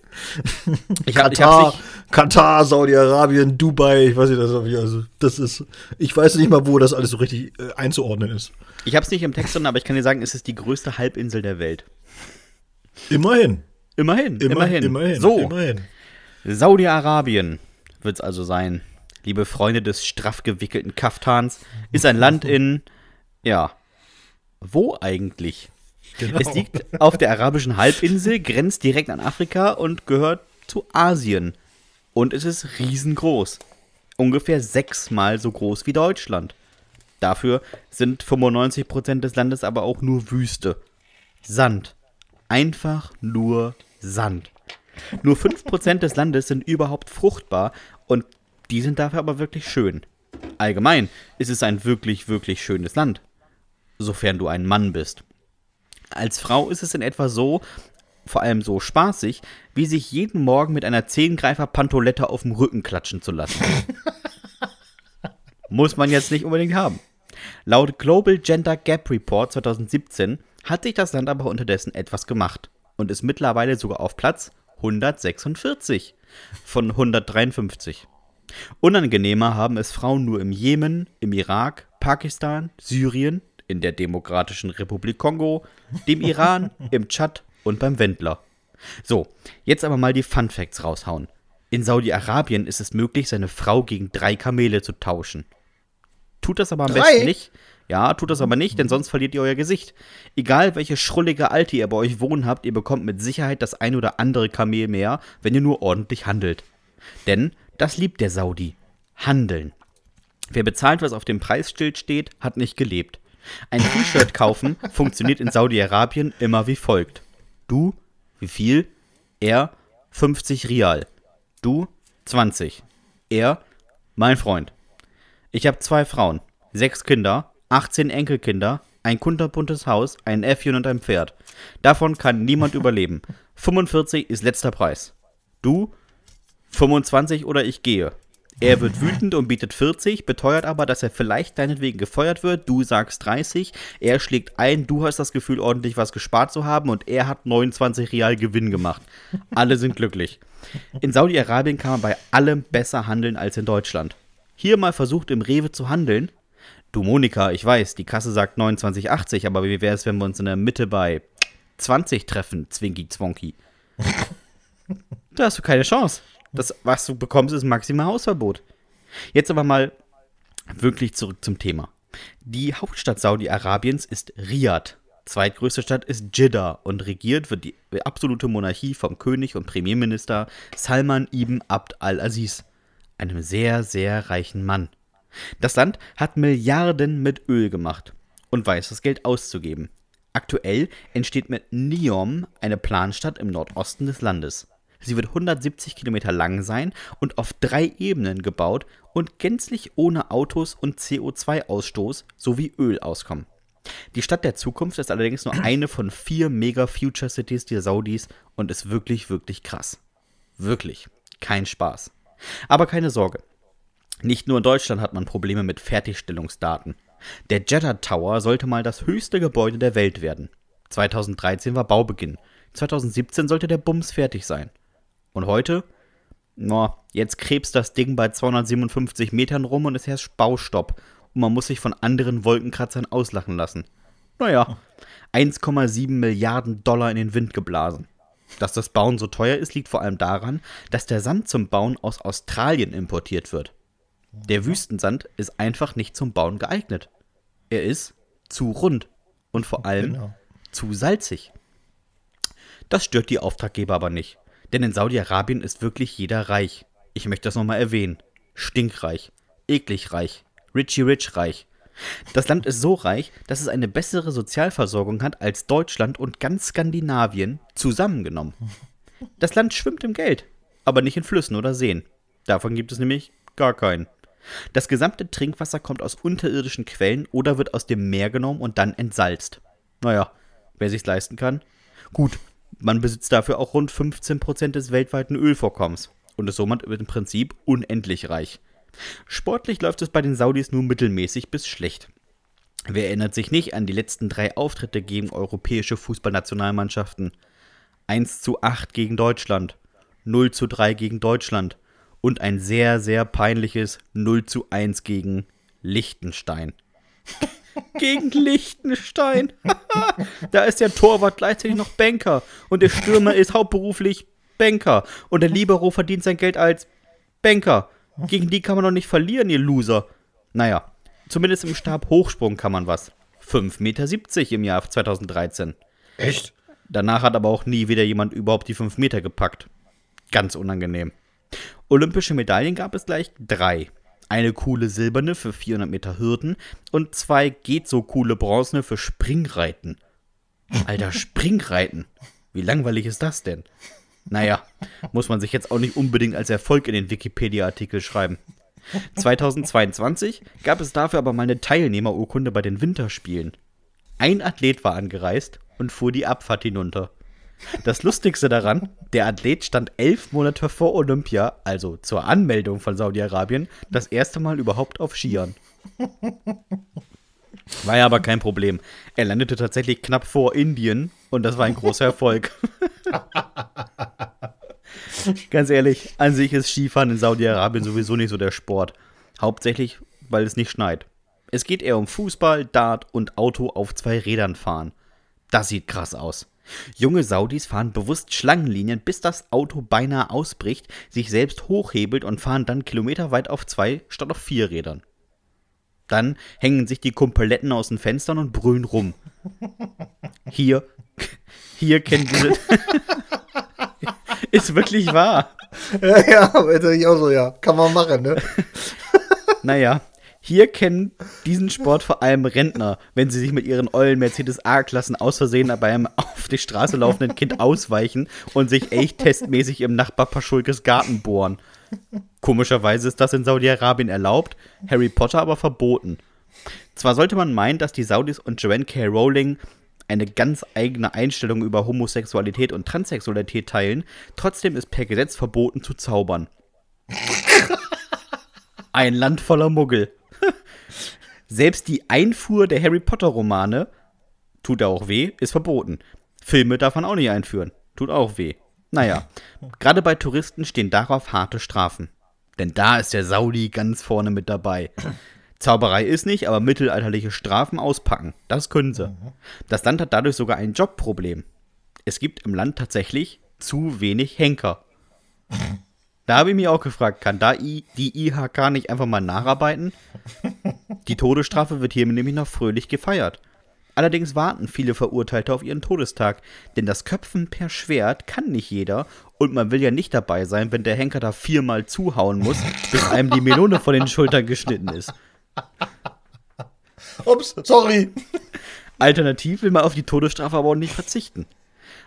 Ich hab, ich Katar, nicht, Katar, Saudi-Arabien, Dubai, ich weiß nicht, das, also, das ist, ich weiß nicht mal, wo das alles so richtig äh, einzuordnen ist. ich hab's nicht im Text drin, aber ich kann dir sagen, es ist die größte Halbinsel der Welt. Immerhin. Immerhin, Immer, immerhin. immerhin. So, Immerhin. Saudi-Arabien wird es also sein. Liebe Freunde des straff gewickelten Kaftans, ist ein Land in, ja, wo eigentlich? Genau. Es liegt auf der arabischen Halbinsel, grenzt direkt an Afrika und gehört zu Asien. Und es ist riesengroß. Ungefähr sechsmal so groß wie Deutschland. Dafür sind 95% des Landes aber auch nur Wüste. Sand. Einfach nur Sand. Nur 5% des Landes sind überhaupt fruchtbar und die sind dafür aber wirklich schön. Allgemein ist es ein wirklich, wirklich schönes Land. Sofern du ein Mann bist. Als Frau ist es in etwa so, vor allem so spaßig, wie sich jeden Morgen mit einer Zehengreifer-Pantolette auf dem Rücken klatschen zu lassen. Muss man jetzt nicht unbedingt haben. Laut Global Gender Gap Report 2017 hat sich das Land aber unterdessen etwas gemacht und ist mittlerweile sogar auf Platz 146 von 153. Unangenehmer haben es Frauen nur im Jemen, im Irak, Pakistan, Syrien, in der Demokratischen Republik Kongo, dem Iran, im Tschad und beim Wendler. So, jetzt aber mal die Fun Facts raushauen. In Saudi-Arabien ist es möglich, seine Frau gegen drei Kamele zu tauschen. Tut das aber am Drei? besten nicht. Ja, tut das aber nicht, denn sonst verliert ihr euer Gesicht. Egal welche schrullige Alte ihr bei euch wohnen habt, ihr bekommt mit Sicherheit das ein oder andere Kamel mehr, wenn ihr nur ordentlich handelt. Denn das liebt der Saudi. Handeln. Wer bezahlt, was auf dem Preisschild steht, hat nicht gelebt. Ein T-Shirt kaufen funktioniert in Saudi-Arabien immer wie folgt. Du, wie viel? Er, 50 Rial. Du, 20. Er, mein Freund. Ich habe zwei Frauen, sechs Kinder, 18 Enkelkinder, ein kunterbuntes Haus, ein Äffchen und ein Pferd. Davon kann niemand überleben. 45 ist letzter Preis. Du, 25 oder ich gehe. Er wird wütend und bietet 40, beteuert aber, dass er vielleicht deinetwegen gefeuert wird. Du sagst 30, er schlägt ein, du hast das Gefühl, ordentlich was gespart zu haben und er hat 29 Real Gewinn gemacht. Alle sind glücklich. In Saudi-Arabien kann man bei allem besser handeln als in Deutschland. Hier mal versucht im Rewe zu handeln. Du Monika, ich weiß, die Kasse sagt 29,80, aber wie wäre es, wenn wir uns in der Mitte bei 20 treffen, Zwinky Zwonky? Da hast du keine Chance. Das, was du bekommst, ist maximal Hausverbot. Jetzt aber mal wirklich zurück zum Thema. Die Hauptstadt Saudi-Arabiens ist Riyadh. Zweitgrößte Stadt ist Jeddah und regiert wird die absolute Monarchie vom König und Premierminister Salman ibn Abd al-Aziz, einem sehr, sehr reichen Mann. Das Land hat Milliarden mit Öl gemacht und weiß das Geld auszugeben. Aktuell entsteht mit Neom eine Planstadt im Nordosten des Landes. Sie wird 170 Kilometer lang sein und auf drei Ebenen gebaut und gänzlich ohne Autos und CO2-Ausstoß sowie Öl auskommen. Die Stadt der Zukunft ist allerdings nur eine von vier Mega-Future-Cities der Saudis und ist wirklich, wirklich krass. Wirklich. Kein Spaß. Aber keine Sorge. Nicht nur in Deutschland hat man Probleme mit Fertigstellungsdaten. Der Jeddah Tower sollte mal das höchste Gebäude der Welt werden. 2013 war Baubeginn. 2017 sollte der Bums fertig sein. Und heute? Na, jetzt krebst das Ding bei 257 Metern rum und es herrscht Baustopp. Und man muss sich von anderen Wolkenkratzern auslachen lassen. Naja, 1,7 Milliarden Dollar in den Wind geblasen. Dass das Bauen so teuer ist, liegt vor allem daran, dass der Sand zum Bauen aus Australien importiert wird. Der Wüstensand ist einfach nicht zum Bauen geeignet. Er ist zu rund und vor allem Genau. zu salzig. Das stört die Auftraggeber aber nicht. Denn in Saudi-Arabien ist wirklich jeder reich. Ich möchte das nochmal erwähnen. Stinkreich, eklig reich, Richie Rich reich. Das Land ist so reich, dass es eine bessere Sozialversorgung hat als Deutschland und ganz Skandinavien zusammengenommen. Das Land schwimmt im Geld, aber nicht in Flüssen oder Seen. Davon gibt es nämlich gar keinen. Das gesamte Trinkwasser kommt aus unterirdischen Quellen oder wird aus dem Meer genommen und dann entsalzt. Naja, wer sich's leisten kann. Gut, man besitzt dafür auch rund 15% des weltweiten Ölvorkommens und ist somit im Prinzip unendlich reich. Sportlich läuft es bei den Saudis nur mittelmäßig bis schlecht. Wer erinnert sich nicht an die letzten drei Auftritte gegen europäische Fußballnationalmannschaften? 1 zu 8 gegen Deutschland, 0 zu 3 gegen Deutschland und ein sehr, sehr peinliches 0 zu 1 gegen Liechtenstein. gegen Liechtenstein. da ist der Torwart gleichzeitig noch Banker und der Stürmer ist hauptberuflich Banker und der Libero verdient sein Geld als Banker. Gegen die kann man doch nicht verlieren, ihr Loser. Naja, zumindest im Stabhochsprung kann man was. 5,70 Meter im Jahr 2013. Echt? Danach hat aber auch nie wieder jemand überhaupt die 5 Meter gepackt. Ganz unangenehm. Olympische Medaillen gab es gleich drei. Eine coole silberne für 400 Meter Hürden und zwei geht so coole bronzene für Springreiten. Alter, Springreiten. Wie langweilig ist das denn? Naja, muss man sich jetzt auch nicht unbedingt als Erfolg in den Wikipedia-Artikel schreiben. 2022 gab es dafür aber mal eine Teilnehmerurkunde bei den Winterspielen. Ein Athlet war angereist und fuhr die Abfahrt hinunter. Das Lustigste daran, der Athlet stand elf Monate vor Olympia, also zur Anmeldung von Saudi-Arabien, das erste Mal überhaupt auf Skiern. War ja aber kein Problem. Er landete tatsächlich knapp vor Indien und das war ein großer Erfolg. Ganz ehrlich, an sich ist Skifahren in Saudi-Arabien sowieso nicht so der Sport. Hauptsächlich, weil es nicht schneit. Es geht eher um Fußball, Dart und Auto auf zwei Rädern fahren. Das sieht krass aus. Junge Saudis fahren bewusst Schlangenlinien, bis das Auto beinahe ausbricht, sich selbst hochhebelt und fahren dann kilometerweit auf zwei statt auf vier Rädern. Dann hängen sich die Kumpeletten aus den Fenstern und brüllen rum. Hier, hier kennen diese. Ist wirklich wahr. Ja, ja, aber ich auch so, ja. Kann man machen, ne? Naja, hier kennen diesen Sport vor allem Rentner, wenn sie sich mit ihren ollen Mercedes A-Klassen aus Versehen bei einem auf die Straße laufenden Kind ausweichen und sich echt testmäßig im Nachbar Paschulkes Garten bohren. Komischerweise ist das in Saudi-Arabien erlaubt, Harry Potter aber verboten. Zwar sollte man meinen, dass die Saudis und Joanne K. Rowling eine ganz eigene Einstellung über Homosexualität und Transsexualität teilen, trotzdem ist per Gesetz verboten zu zaubern. Ein Land voller Muggel. Selbst die Einfuhr der Harry Potter Romane, tut auch weh, ist verboten. Filme darf man auch nicht einführen, tut auch weh. Naja, gerade bei Touristen stehen darauf harte Strafen. Denn da ist der Saudi ganz vorne mit dabei. Zauberei ist nicht, aber mittelalterliche Strafen auspacken, das können sie. Das Land hat dadurch sogar ein Jobproblem. Es gibt im Land tatsächlich zu wenig Henker. Da habe ich mich auch gefragt, kann da die IHK nicht einfach mal nacharbeiten? Die Todesstrafe wird hier nämlich noch fröhlich gefeiert. Allerdings warten viele Verurteilte auf ihren Todestag, denn das Köpfen per Schwert kann nicht jeder und man will ja nicht dabei sein, wenn der Henker da viermal zuhauen muss, bis einem die Melone von den Schultern geschnitten ist. Ups, sorry. Alternativ will man auf die Todesstrafe aber auch nicht verzichten.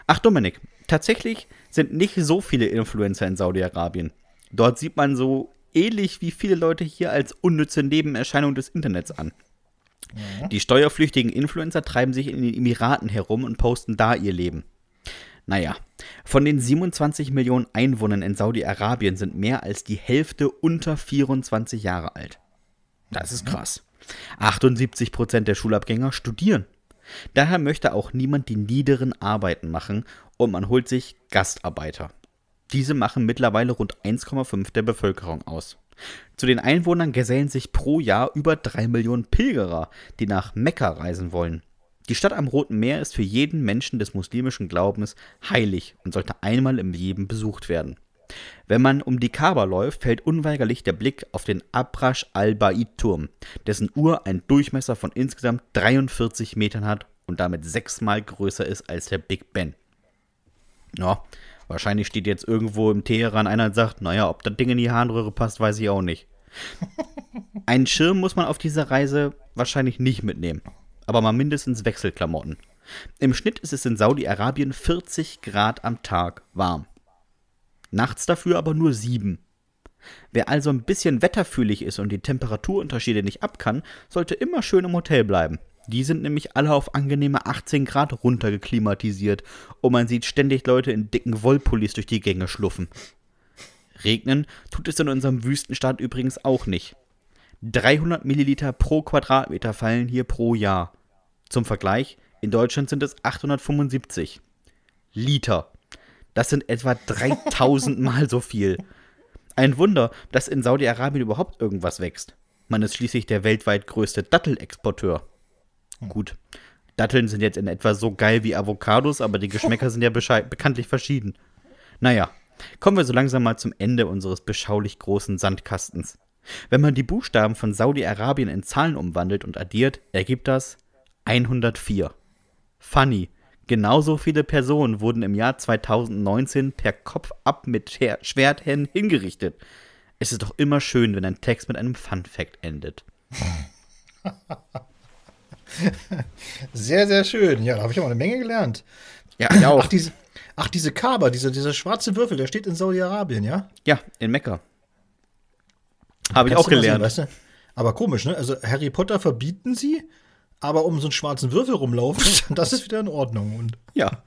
Ach, Dominik, tatsächlich sind nicht so viele Influencer in Saudi-Arabien. Dort sieht man so ähnlich wie viele Leute hier als unnütze Nebenerscheinung des Internets an. Die steuerflüchtigen Influencer treiben sich in den Emiraten herum und posten da ihr Leben. Naja, von den 27 Millionen Einwohnern in Saudi-Arabien sind mehr als die Hälfte unter 24 Jahre alt. Das ist krass. 78 Prozent der Schulabgänger studieren. Daher möchte auch niemand die niederen Arbeiten machen und man holt sich Gastarbeiter. Diese machen mittlerweile rund 1,5 der Bevölkerung aus. Zu den Einwohnern gesellen sich pro Jahr über 3 Millionen Pilgerer, die nach Mekka reisen wollen. Die Stadt am Roten Meer ist für jeden Menschen des muslimischen Glaubens heilig und sollte einmal im Leben besucht werden. Wenn man um die Kaaba läuft, fällt unweigerlich der Blick auf den Abrash al-Ba'id-Turm, dessen Uhr einen Durchmesser von insgesamt 43 Metern hat und damit sechsmal größer ist als der Big Ben. Ja, wahrscheinlich steht jetzt irgendwo im Teheran einer und sagt, naja, ob das Ding in die Harnröhre passt, weiß ich auch nicht. Einen Schirm muss man auf dieser Reise wahrscheinlich nicht mitnehmen, aber mal mindestens Wechselklamotten. Im Schnitt ist es in Saudi-Arabien 40 Grad am Tag warm. Nachts dafür aber nur 7. Wer also ein bisschen wetterfühlig ist und die Temperaturunterschiede nicht ab kann, sollte immer schön im Hotel bleiben. Die sind nämlich alle auf angenehme 18 Grad runtergeklimatisiert und man sieht ständig Leute in dicken Wollpullis durch die Gänge schluffen. Regnen tut es in unserem Wüstenstaat übrigens auch nicht. 300 Milliliter pro Quadratmeter fallen hier pro Jahr. Zum Vergleich, in Deutschland sind es 875 Liter. Das sind etwa 3000 Mal so viel. Ein Wunder, dass in Saudi-Arabien überhaupt irgendwas wächst. Man ist schließlich der weltweit größte Dattelexporteur. Gut. Datteln sind jetzt in etwa so geil wie Avocados, aber die Geschmäcker sind ja bekanntlich verschieden. Naja, kommen wir so langsam mal zum Ende unseres beschaulich großen Sandkastens. Wenn man die Buchstaben von Saudi-Arabien in Zahlen umwandelt und addiert, ergibt das 104. Funny. Genauso viele Personen wurden im Jahr 2019 per Kopf ab mit Schwertern hingerichtet. Es ist doch immer schön, wenn ein Text mit einem Fun Fact endet. Sehr, sehr schön. Ja, da habe ich auch eine Menge gelernt. Ja, ich auch. Ach, diese, ach, diese Kaber, diese, dieser schwarze Würfel, der steht in Saudi-Arabien, ja? Ja, in Mekka. Habe ich auch gelernt. Sehen, weißt du? Aber komisch, ne? Also Harry Potter verbieten sie, aber um so einen schwarzen Würfel rumlaufen, das ist wieder in Ordnung. Und ja.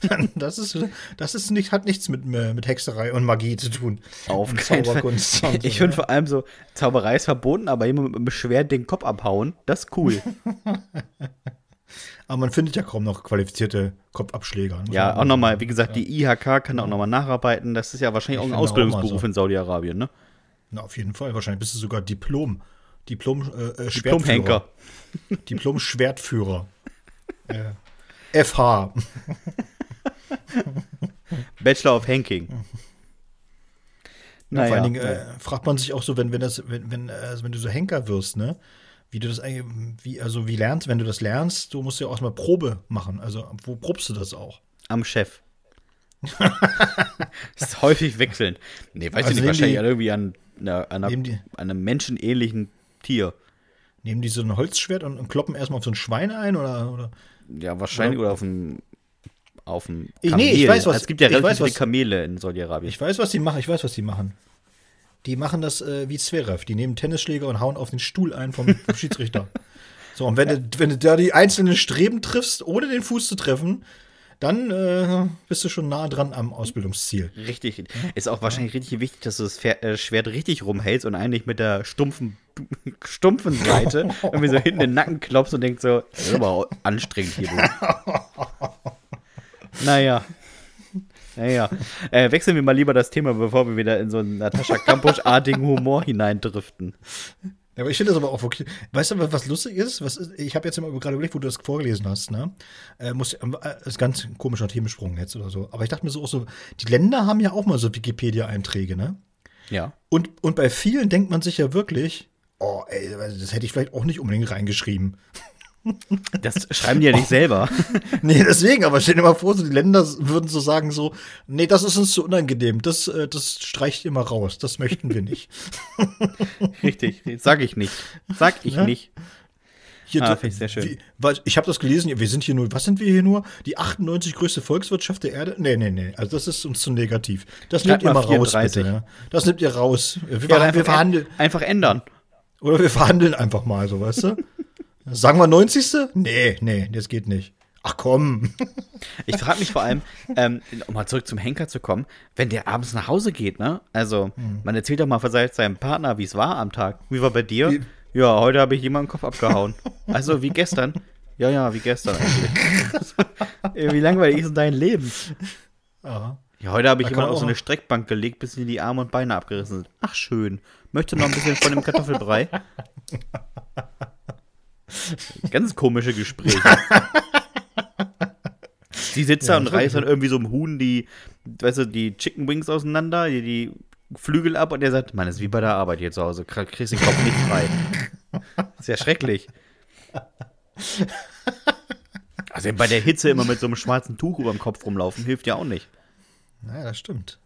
Das ist, das ist nicht, hat nichts mit, äh, mit Hexerei und Magie zu tun. Auf keinen Fall. Zauberkunst. so, Ich finde vor allem so, Zauberei ist verboten, aber jemand mit einem Schwert den Kopf abhauen, das ist cool. Aber man findet ja kaum noch qualifizierte Kopfabschläger. ja, auch nochmal, wie gesagt, die IHK kann auch nochmal nacharbeiten. Das ist ja wahrscheinlich auch ein Ausbildungsberuf so. in Saudi-Arabien, ne? Na, auf jeden Fall. Wahrscheinlich bist du sogar Diplom. Diplom, äh, äh, Diplom-Henker. Schwertführer. FH. Bachelor of Hanking. Ja, vor allen Dingen naja. äh, fragt man sich auch so, wenn, wenn, das, wenn, wenn, äh, also wenn du so Henker wirst, ne? Wie du das eigentlich, wie, also wie lernst, wenn du das lernst, du musst ja auch mal Probe machen. Also, wo probst du das auch? am Chef. das ist häufig wechselnd. Nee, weiß Also ich nicht, wahrscheinlich die- an irgendwie an, einer, an, die- einer, an einem menschenähnlichen Tier. Nehmen die so ein Holzschwert und, und kloppen erstmal auf so ein Schwein ein oder, oder? Ja, wahrscheinlich oder auf dem auf dem Ich- nee, ich weiß, was- Es gibt ja relativ weiß, viele Kamele in Saudi-Arabien. Ich weiß, was die machen. Ich weiß, was die machen. Die machen das äh, wie Zverev. Die nehmen Tennisschläger und hauen auf den Stuhl ein vom, vom Schiedsrichter. So, und wenn du, wenn du da die einzelnen Streben triffst, ohne den Fuß zu treffen, dann äh, bist du schon nah dran am Ausbildungsziel. Richtig. Ist auch wahrscheinlich richtig wichtig, dass du das äh, Schwert richtig rumhältst und eigentlich mit der stumpfen, stumpfen Seite irgendwie so hinten in den Nacken klopfst und denkst so, das ist aber anstrengend hier. Du. naja. Naja. Äh, wechseln wir mal lieber das Thema, bevor wir wieder in so einen Natascha Kampusch-artigen Humor hineindriften. Ja, aber ich finde das aber auch wirklich. Weißt du, was lustig ist? Was ist ich habe jetzt immer gerade überlegt, wo du das vorgelesen hast, ne? Äh, muss, äh, ist ganz ein komischer Themensprung jetzt oder so. Aber ich dachte mir so auch so, die Länder haben ja auch mal so Wikipedia-Einträge, ne? Ja. Und, und bei vielen denkt man sich ja wirklich, oh, ey, das hätte ich vielleicht auch nicht unbedingt reingeschrieben. Das schreiben die ja nicht selber. Nee, deswegen, aber stell dir mal vor, so die Länder würden so sagen so, nee, das ist uns zu unangenehm, das, äh, das streicht ihr mal raus, das möchten wir nicht. Richtig. Sag ich nicht. Sag ich Ja? nicht. Hier, Ah, ich sehr schön. Wie, ich habe das gelesen, wir sind hier nur, was sind wir hier nur? Die 98 größte Volkswirtschaft der Erde? Nee, nee, nee, also das ist uns zu negativ. Das Schreib nehmt ihr mal raus, 34. bitte. Ja? Das nehmt ihr raus. Wir, Ja, wir einfach, verhandeln, einfach ändern. oder wir verhandeln einfach mal, so, weißt du? Sagen wir 90. Nee, nee, das geht nicht. Ach komm. Ich frage mich vor allem, ähm, um mal zurück zum Henker zu kommen, wenn der abends nach Hause geht, ne? Also, man erzählt doch mal von seinem Partner, wie es war am Tag. Wie war bei dir? Wie- Ja, heute habe ich jemanden den Kopf abgehauen. Also, wie gestern? Ja, ja, wie gestern eigentlich. wie langweilig ist denn dein Leben? Ja. Ja, heute habe ich jemanden auf so eine Streckbank gelegt, bis mir die Arme und Beine abgerissen sind. Ach, schön. Möchte noch ein bisschen von dem Kartoffelbrei? Ganz komische Gespräche. Sie sitzt da Ja, und das reißt dann irgendwie so einem Huhn die, weißt du, die Chicken Wings auseinander, die, die Flügel ab und er sagt, Mann, das ist wie bei der Arbeit hier zu Hause, Kr- kriegst den Kopf nicht frei. ist ja schrecklich. Also bei der Hitze immer mit so einem schwarzen Tuch über dem Kopf rumlaufen, hilft ja auch nicht. Naja, das stimmt.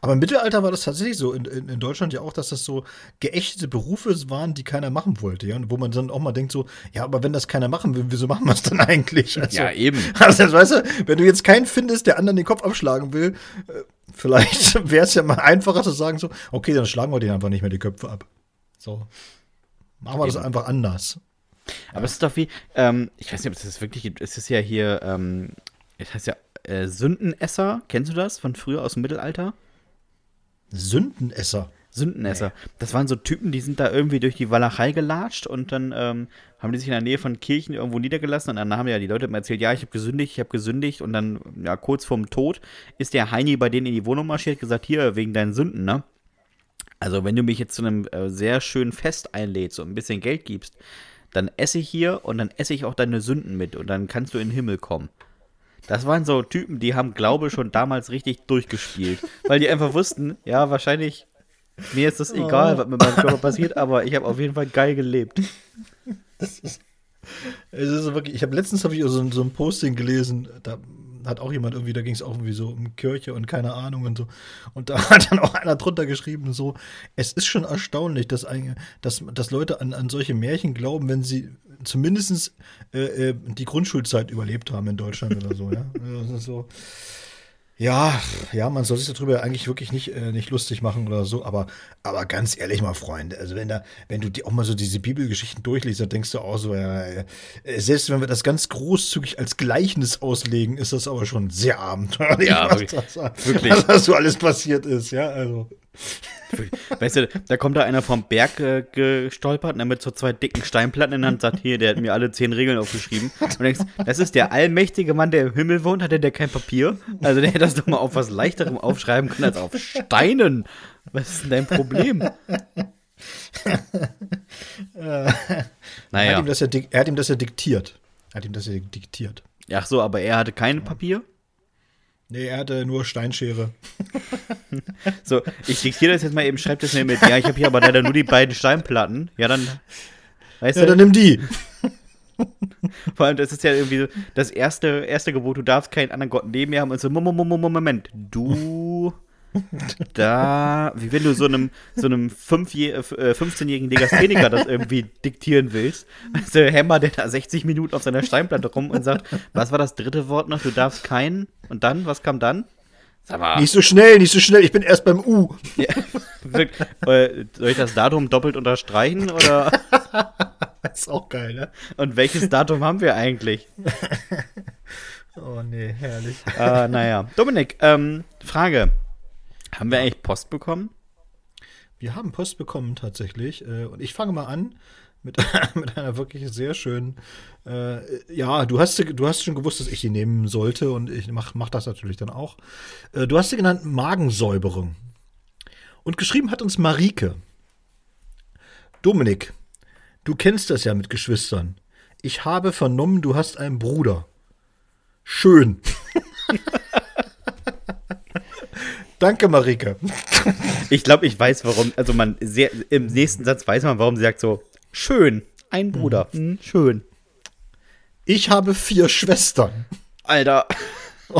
Aber im Mittelalter war das tatsächlich so, in, in, in Deutschland ja auch, dass das so geächtete Berufe waren, die keiner machen wollte, ja. Und wo man dann auch mal denkt, so, ja, aber wenn das keiner machen will, wieso machen wir es dann eigentlich? Also, Ja, eben. Also, weißt du, wenn du jetzt keinen findest, der anderen den Kopf abschlagen will, äh, vielleicht wäre es ja mal einfacher zu sagen, so, okay, dann schlagen wir denen einfach nicht mehr die Köpfe ab. So. Machen wir das Eben. einfach anders. Aber es ist doch wie, ähm, ich weiß nicht, ob es das wirklich gibt. Es ist ja hier, ähm, es heißt ja äh, Sündenesser. Kennst du das von früher aus dem Mittelalter? Sündenesser. Sündenesser. Das waren so Typen, die sind da irgendwie durch die Walachei gelatscht und dann ähm, haben die sich in der Nähe von Kirchen irgendwo niedergelassen und dann haben ja die Leute immer erzählt, ja, ich habe gesündigt, ich habe gesündigt und dann, ja, kurz vorm Tod ist der Heini bei denen in die Wohnung marschiert, gesagt, hier, wegen deinen Sünden, ne? Also, wenn du mich jetzt zu einem äh, sehr schönen Fest einlädst und ein bisschen Geld gibst, dann esse ich hier und dann esse ich auch deine Sünden mit und dann kannst du in den Himmel kommen. Das waren so Typen, die haben Glaube schon damals richtig durchgespielt, weil die einfach wussten, ja, wahrscheinlich, mir ist das egal, was mit meinem Körper passiert, aber ich habe auf jeden Fall geil gelebt. Es ist so wirklich, ich habe letztens habe ich so, so ein Posting gelesen, da hat auch jemand irgendwie, da ging es auch irgendwie so um Kirche und keine Ahnung und so. Und da hat dann auch einer drunter geschrieben, so, es ist schon erstaunlich, dass, ein, dass, dass Leute an, an solche Märchen glauben, wenn sie zumindest äh, äh, die Grundschulzeit überlebt haben in Deutschland oder so, ja. Also das ist so. Ja, ja, man soll sich darüber eigentlich wirklich nicht, äh, nicht lustig machen oder so, aber, aber ganz ehrlich mal, Freunde, also wenn da, wenn du die, auch mal so diese Bibelgeschichten durchliest, dann denkst du auch so, äh, selbst wenn wir das ganz großzügig als Gleichnis auslegen, ist das aber schon sehr abenteuerlich, Ja, was, wirklich. das, Wirklich. was da so alles passiert ist, ja, also. Weißt du, da kommt da einer vom Berg äh, gestolpert, ne, mit so zwei dicken Steinplatten in der Hand, sagt, hier, der hat mir alle zehn Regeln aufgeschrieben. Und du denkst, das ist der allmächtige Mann, der im Himmel wohnt, hatte der kein Papier? Also der hätte das doch mal auf was leichterem aufschreiben können als auf Steinen. Was ist denn dein Problem? Hat, Naja. ihm das ja, dik- er hat ihm das ja diktiert. Er hat ihm das ja diktiert. Ach so, aber er hatte kein Papier? Nee, er hatte nur Steinschere. So, ich diktiere das jetzt mal eben, schreib das mir mit. Ja, ich habe hier aber leider nur die beiden Steinplatten. Ja, dann. Weißt Ja, du, dann nimm die. vor allem, das ist ja irgendwie so das erste, erste Gebot, du darfst keinen anderen Gott neben mir haben. Und so, Mo- Mo- Mo- Mo- Moment, du. Da, wie wenn du so einem, so einem fünfjäh- äh, 15-jährigen Legastheniker das irgendwie diktieren willst. Du, hämmert der da 60 Minuten auf seiner Steinplatte rum und sagt, was war das dritte Wort noch? Du darfst keinen. Und dann, was kam dann? Sag mal. Nicht so schnell, nicht so schnell, ich bin erst beim U. Ja, äh, soll ich das Datum doppelt unterstreichen oder Das ist auch geil, ne? und welches Datum haben wir eigentlich? Oh nee, herrlich. Äh, naja. Dominik, ähm, Frage. Haben wir eigentlich Post bekommen? Wir haben Post bekommen tatsächlich. Äh, und ich fange mal an mit, mit einer wirklich sehr schönen. Äh, ja, du hast, du hast schon gewusst, dass ich die nehmen sollte und ich mach, mach das natürlich dann auch. Äh, du hast sie genannt Magensäuberung. Und geschrieben hat uns Marike. Dominik, du kennst das ja mit Geschwistern. Ich habe vernommen, du hast einen Bruder. Schön. Danke, Marike. Ich glaube, ich weiß, warum. Also man sehr, im nächsten Satz weiß man, warum sie sagt so, schön, ein Bruder. Hm, schön. Ich habe vier Schwestern. Alter.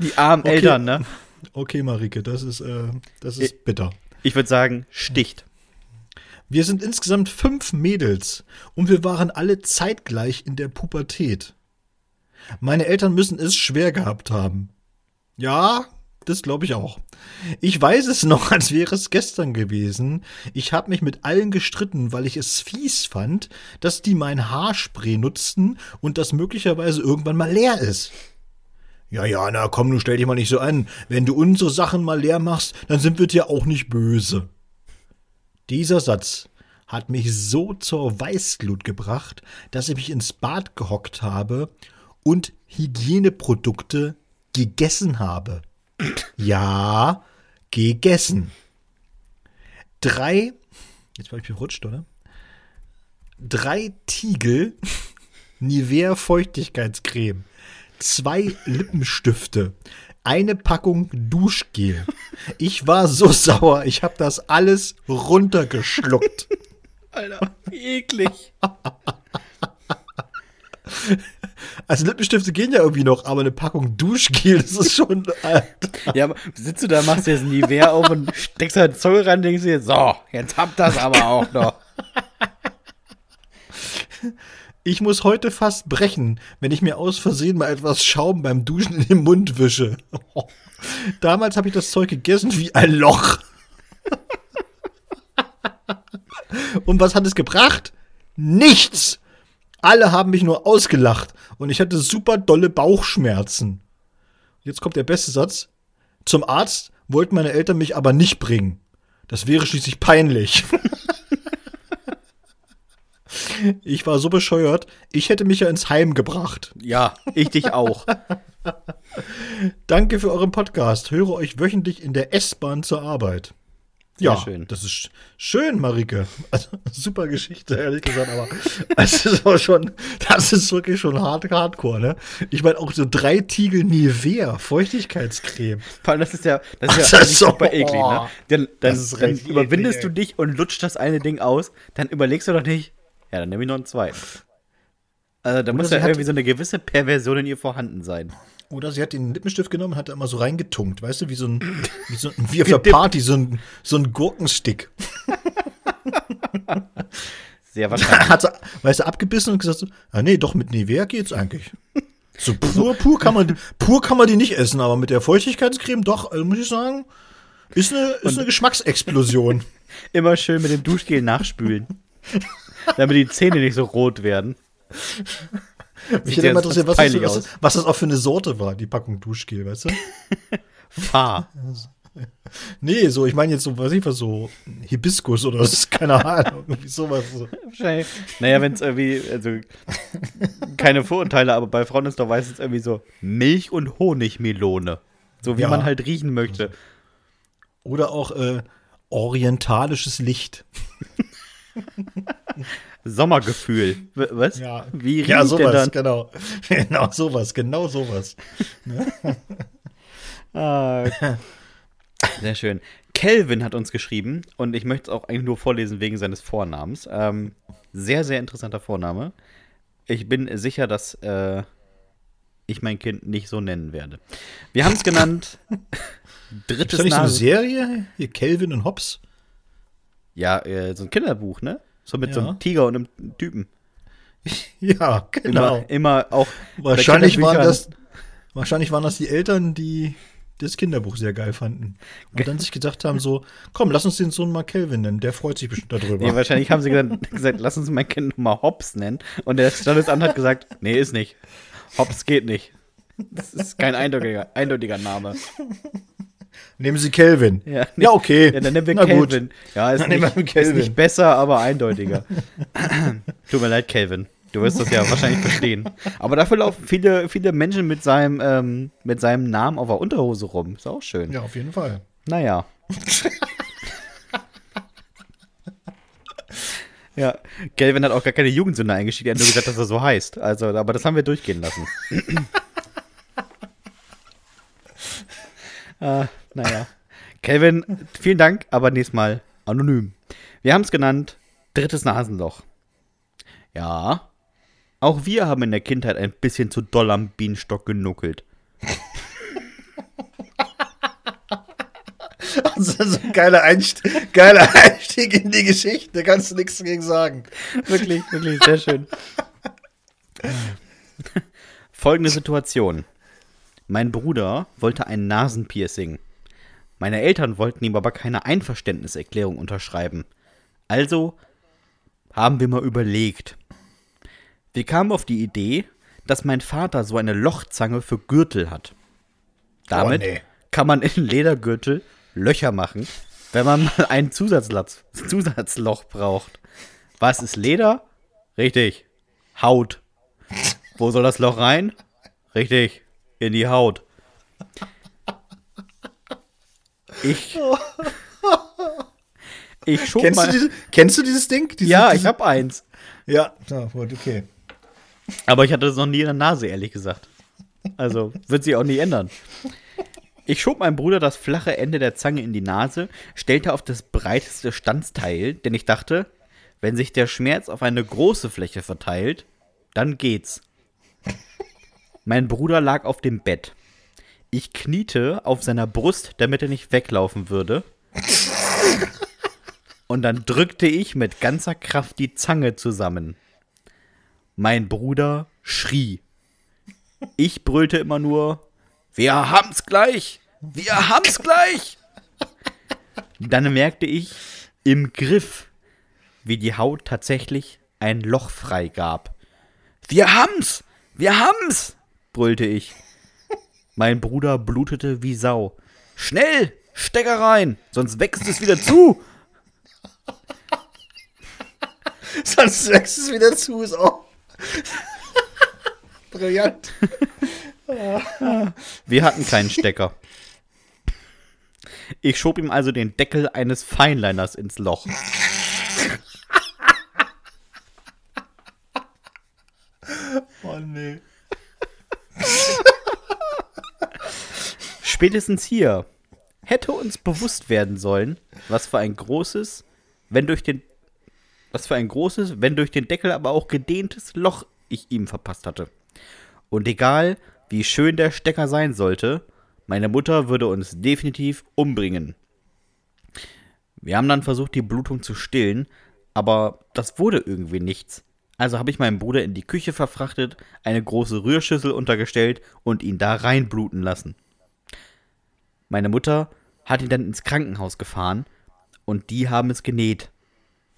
Die armen Okay. Eltern, ne? Okay, Marike, das ist, äh, das ist bitter. Ich würde sagen, sticht. Wir sind insgesamt fünf Mädels und wir waren alle zeitgleich in der Pubertät. Meine Eltern müssen es schwer gehabt haben. Ja, das glaube ich auch. Ich weiß es noch, als wäre es gestern gewesen. Ich habe mich mit allen gestritten, weil ich es fies fand, dass die mein Haarspray nutzten und das möglicherweise irgendwann mal leer ist. Ja, ja, na komm, du stell dich mal nicht so an. Wenn du unsere Sachen mal leer machst, dann sind wir dir auch nicht böse. Dieser Satz hat mich so zur Weißglut gebracht, dass ich mich ins Bad gehockt habe und Hygieneprodukte gegessen habe. Ja, gegessen. Drei, jetzt war ich berutscht, oder? Drei Tiegel Nivea Feuchtigkeitscreme, zwei Lippenstifte, eine Packung Duschgel. Ich war so sauer, ich habe das alles runtergeschluckt. Alter, eklig. Also Lippenstifte gehen ja irgendwie noch, aber eine Packung Duschgel, das ist schon. Äh, Ja, aber sitzt du da, machst dir jetzt ein Nivea auf und steckst halt Zunge ran, denkst dir, so, jetzt habt das aber auch noch. ich muss heute fast brechen, wenn ich mir aus Versehen mal etwas Schaum beim Duschen in den Mund wische. Damals habe ich das Zeug gegessen wie ein Loch. Und was hat es gebracht? Nichts. Alle haben mich nur ausgelacht und ich hatte super dolle Bauchschmerzen. Jetzt kommt der beste Satz. Zum Arzt wollten meine Eltern mich aber nicht bringen. Das wäre schließlich peinlich. Ich war so bescheuert, ich hätte mich ja ins Heim gebracht. Ja, ich dich auch. Danke für euren Podcast. Höre euch wöchentlich in der S-Bahn zur Arbeit. Sehr ja, schön. das ist sch- schön, Marike. Also, super Geschichte, ehrlich gesagt, aber es ist auch schon, das ist wirklich schon hart, hardcore, ne? Ich meine, auch so drei Tiegel Nivea, Feuchtigkeitscreme. Vor allem, das ist ja, das ist Das ja ist eigentlich so- super eklig, ne? Dann, dann, Das ist dann richtig überwindest eklig, du dich und lutscht das eine Ding aus, dann überlegst du doch nicht, ja, dann nehme ich noch einen zweiten. Also da muss ja irgendwie so eine gewisse Perversion in ihr vorhanden sein. Oder sie hat den Lippenstift genommen und hat da immer so reingetunkt, weißt du, wie so ein, wie, so, wie auf der Party, so ein, so ein Gurkenstick. Sehr wahrscheinlich. Hat sie, weißt du, abgebissen und gesagt so, ah nee, doch, mit Nivea geht's eigentlich. So pur, pur, kann man, pur kann man die nicht essen, aber mit der Feuchtigkeitscreme doch, also muss ich sagen, ist eine, ist eine Geschmacksexplosion. Immer schön mit dem Duschgel nachspülen. damit die Zähne nicht so rot werden. Mich hätte immer interessiert, was das, was, was das auch für eine Sorte war, die Packung Duschgel, weißt du? Fahr. Nee, so, ich meine jetzt so, weiß ich was, so Hibiskus oder was, keine Ahnung, irgendwie sowas. Wahrscheinlich. Naja, wenn es irgendwie, also keine Vorurteile, aber bei Frauen ist doch meistens irgendwie so Milch- und Honigmelone. So wie ja. man halt riechen möchte. Oder auch äh, orientalisches Licht. Sommergefühl. Was? Ja, Wie riecht ja sowas, dann? genau. Genau sowas, genau sowas. ah, sehr schön. Kelvin hat uns geschrieben und ich möchte es auch eigentlich nur vorlesen wegen seines Vornamens. Ähm, sehr, sehr interessanter Vorname. Ich bin sicher, dass äh, ich mein Kind nicht so nennen werde. Wir haben es genannt Drittes Ist das nicht so eine Serie? Hier Kelvin und Hobbs? Ja, äh, so ein Kinderbuch, ne? So mit ja. so einem Tiger und einem Typen. Ja, genau. Immer, immer auch. Wahrscheinlich waren, das, wahrscheinlich waren das die Eltern, die das Kinderbuch sehr geil fanden. Und dann sich gedacht haben: so, komm, lass uns den Sohn mal Kelvin nennen, der freut sich bestimmt darüber. Nee, wahrscheinlich haben sie gesagt, gesagt lass uns mein Kind mal Hobbs nennen. Und der Standesamt hat gesagt: nee, ist nicht. Hobbs geht nicht. Das ist kein eindeutiger, eindeutiger Name. Nehmen Sie Kelvin. Ja, ja, okay. Ja, dann nehmen wir Na Kelvin. Gut. Ja, ist nicht, ist nicht besser, aber eindeutiger. Tut mir leid, Kelvin. Du wirst das ja wahrscheinlich verstehen. Aber dafür laufen viele, viele Menschen mit seinem, ähm, mit seinem Namen auf der Unterhose rum. Ist auch schön. Ja, auf jeden Fall. Naja. ja, Kelvin hat auch gar keine Jugendsünde eingeschickt. Er hat nur gesagt, dass er so heißt. Also, aber das haben wir durchgehen lassen. äh, naja. Kelvin, vielen Dank, aber nächstes Mal anonym. Wir haben es genannt, drittes Nasenloch. Ja, auch wir haben in der Kindheit ein bisschen zu doll am Bienenstock genuckelt. Also, das ist ein geiler Einstieg, geiler Einstieg in die Geschichte, da kannst du nichts dagegen sagen. Wirklich, wirklich, sehr schön. Folgende Situation. Mein Bruder wollte ein Nasenpiercing. Meine Eltern wollten ihm aber keine Einverständniserklärung unterschreiben. Also haben wir mal überlegt. Wir kamen auf die Idee, dass mein Vater so eine Lochzange für Gürtel hat. Damit oh, nee. kann man in Ledergürtel Löcher machen, wenn man mal ein Zusatzloch braucht. Was ist Leder? Richtig. Haut. Wo soll das Loch rein? Richtig. In die Haut. Ich. Ich schob kennst, mal. Du diese, kennst du dieses Ding? Diese, ja, ich hab eins. Ja, okay. Aber ich hatte das noch nie in der Nase, ehrlich gesagt. Also wird sich auch nie ändern. Ich schob meinem Bruder das flache Ende der Zange in die Nase, stellte auf das breiteste Standsteil, denn ich dachte, wenn sich der Schmerz auf eine große Fläche verteilt, dann geht's. Mein Bruder lag auf dem Bett. Ich kniete auf seiner Brust, damit er nicht weglaufen würde. Und dann drückte ich mit ganzer Kraft die Zange zusammen. Mein Bruder schrie. Ich brüllte immer nur: Wir haben's gleich! Wir haben's gleich! Dann merkte ich im Griff, wie die Haut tatsächlich ein Loch freigab. Wir haben's! Wir haben's! brüllte ich. Mein Bruder blutete wie Sau. Schnell! Stecker rein, sonst wächst es wieder zu. sonst wächst es wieder zu, ist auch. Brillant. Wir hatten keinen Stecker. Ich schob ihm also den Deckel eines Feinliners ins Loch. Oh nee. Spätestens hier hätte uns bewusst werden sollen, was für ein großes, wenn durch den was für ein großes, wenn durch den Deckel aber auch gedehntes Loch ich ihm verpasst hatte. Und egal, wie schön der Stecker sein sollte, meine Mutter würde uns definitiv umbringen. Wir haben dann versucht, die Blutung zu stillen, aber das wurde irgendwie nichts. Also habe ich meinen Bruder in die Küche verfrachtet, eine große Rührschüssel untergestellt und ihn da reinbluten lassen. Meine Mutter hat ihn dann ins Krankenhaus gefahren und die haben es genäht.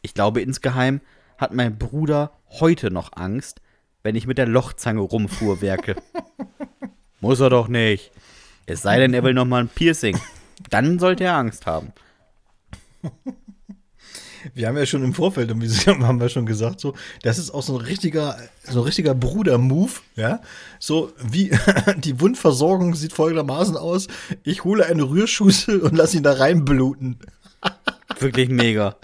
Ich glaube, insgeheim hat mein Bruder heute noch Angst, wenn ich mit der Lochzange rumfuhrwerke. Muss er doch nicht. Es sei denn, er will noch mal ein Piercing. Dann sollte er Angst haben. Wir haben ja schon im Vorfeld, haben wir schon gesagt, so, das ist auch so ein richtiger, so ein richtiger Bruder-Move, ja. So wie die Wundversorgung sieht folgendermaßen aus: Ich hole eine Rührschüssel und lass ihn da reinbluten. Wirklich mega.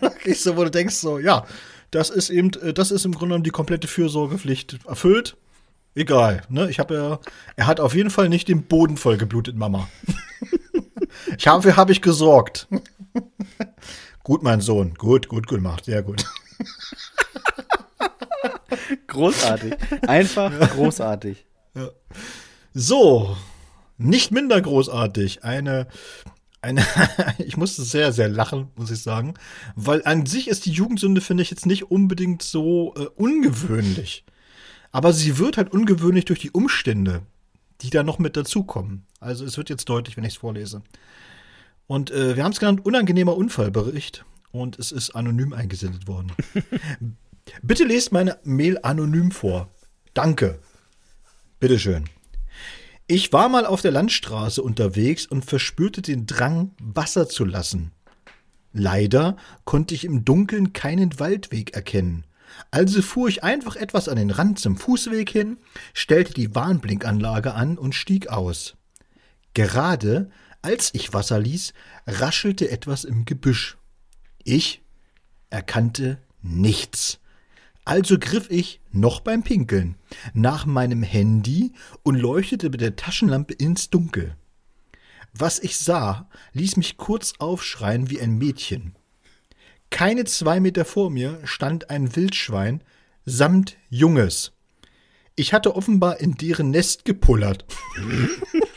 Wirklich so, wo du denkst, so, ja, das ist eben, äh, das ist im Grunde genommen die komplette Fürsorgepflicht erfüllt. Egal, ne? Ich habe ja, er hat auf jeden Fall nicht den Boden voll geblutet, Mama. ich habe, habe ich gesorgt. Gut, mein Sohn, gut, gut gemacht, sehr gut. großartig, einfach großartig. Ja. So, nicht minder großartig, eine eine, ich musste sehr, sehr lachen, muss ich sagen, weil an sich ist die Jugendsünde, finde ich, jetzt nicht unbedingt so äh, ungewöhnlich. Aber sie wird halt ungewöhnlich durch die Umstände, die da noch mit dazukommen. Also es wird jetzt deutlich, wenn ich es vorlese. Und äh, wir haben es genannt, unangenehmer Unfallbericht. Und es ist anonym eingesendet worden. Bitte lest meine Mail anonym vor. Danke. Bitteschön. Ich war mal auf der Landstraße unterwegs und verspürte den Drang, Wasser zu lassen. Leider konnte ich im Dunkeln keinen Waldweg erkennen. Also fuhr ich einfach etwas an den Rand zum Fußweg hin, stellte die Warnblinkanlage an und stieg aus. Gerade als ich Wasser ließ, raschelte etwas im Gebüsch. Ich erkannte nichts. Also griff ich, noch beim Pinkeln, nach meinem Handy und leuchtete mit der Taschenlampe ins Dunkel. Was ich sah, ließ mich kurz aufschreien wie ein Mädchen. Keine zwei Meter vor mir stand ein Wildschwein samt Junges. Ich hatte offenbar in deren Nest gepullert.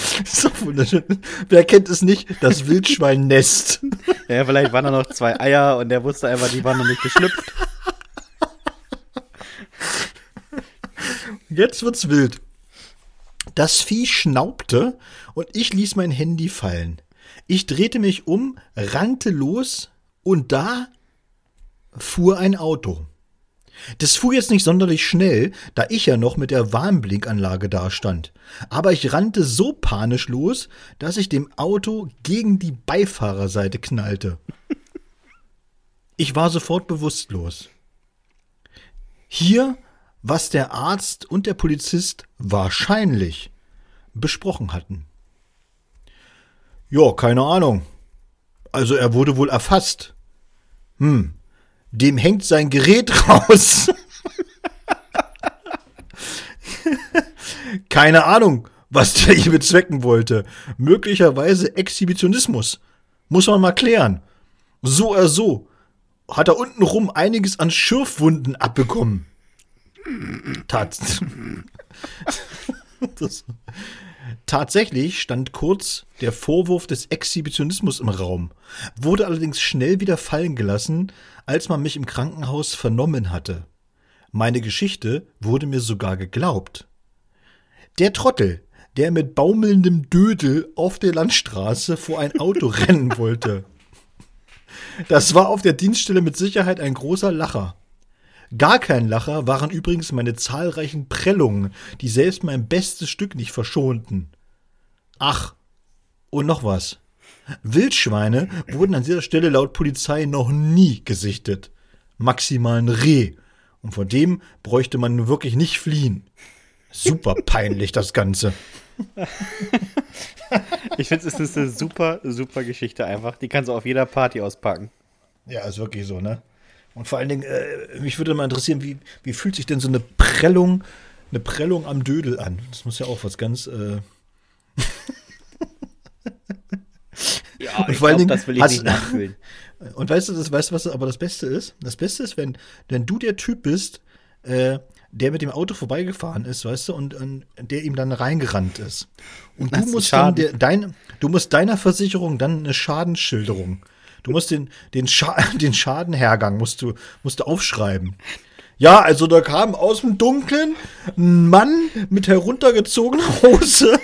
so wunderschön. Wer kennt es nicht? Das Wildschwein-Nest. Ja, vielleicht waren da noch zwei Eier und der wusste einfach, die waren noch nicht geschlüpft. Jetzt wird's wild. Das Vieh schnaubte und ich ließ mein Handy fallen. Ich drehte mich um, rannte los und da fuhr ein Auto. Das fuhr jetzt nicht sonderlich schnell, da ich ja noch mit der Warnblinkanlage dastand. Aber ich rannte so panisch los, dass ich dem Auto gegen die Beifahrerseite knallte. Ich war sofort bewusstlos. Hier, was der Arzt und der Polizist wahrscheinlich besprochen hatten. Ja, keine Ahnung. Also er wurde wohl erfasst. Hm, dem hängt sein Gerät raus. Keine Ahnung, was der hier bezwecken wollte. Möglicherweise Exhibitionismus. Muss man mal klären. So oder so hat er untenrum einiges an Schürfwunden abbekommen. Tats das, tatsächlich stand kurz der Vorwurf des Exhibitionismus im Raum, wurde allerdings schnell wieder fallen gelassen, als man mich im Krankenhaus vernommen hatte. Meine Geschichte wurde mir sogar geglaubt. Der Trottel, der mit baumelndem Dödel auf der Landstraße vor ein Auto rennen wollte. Das war auf der Dienststelle mit Sicherheit ein großer Lacher. Gar kein Lacher waren übrigens meine zahlreichen Prellungen, die selbst mein bestes Stück nicht verschonten. Ach, und noch was. Wildschweine wurden an dieser Stelle laut Polizei noch nie gesichtet. Maximal ein Reh. Und vor dem bräuchte man wirklich nicht fliehen. Super peinlich, das Ganze. ich finde, es ist eine super, super Geschichte einfach. Die kannst du auf jeder Party auspacken. Ja, ist wirklich so, ne? Und vor allen Dingen, äh, mich würde mal interessieren, wie, wie fühlt sich denn so eine Prellung, eine Prellung am Dödel an? Das muss ja auch was ganz. Äh ja, und vor allen Dingen, das will ich hast, nicht nachfühlen. Und weißt du, das, weißt du, was aber das Beste ist? Das Beste ist, wenn, wenn du der Typ bist, äh, der mit dem Auto vorbeigefahren ist, weißt du, und, und der ihm dann reingerannt ist. Und du musst dann der, dein, du musst deiner Versicherung dann eine Schadensschilderung Du musst den, den, Scha den Schadenhergang musst du, musst du aufschreiben. Ja, also da kam aus dem Dunkeln ein Mann mit heruntergezogener Hose.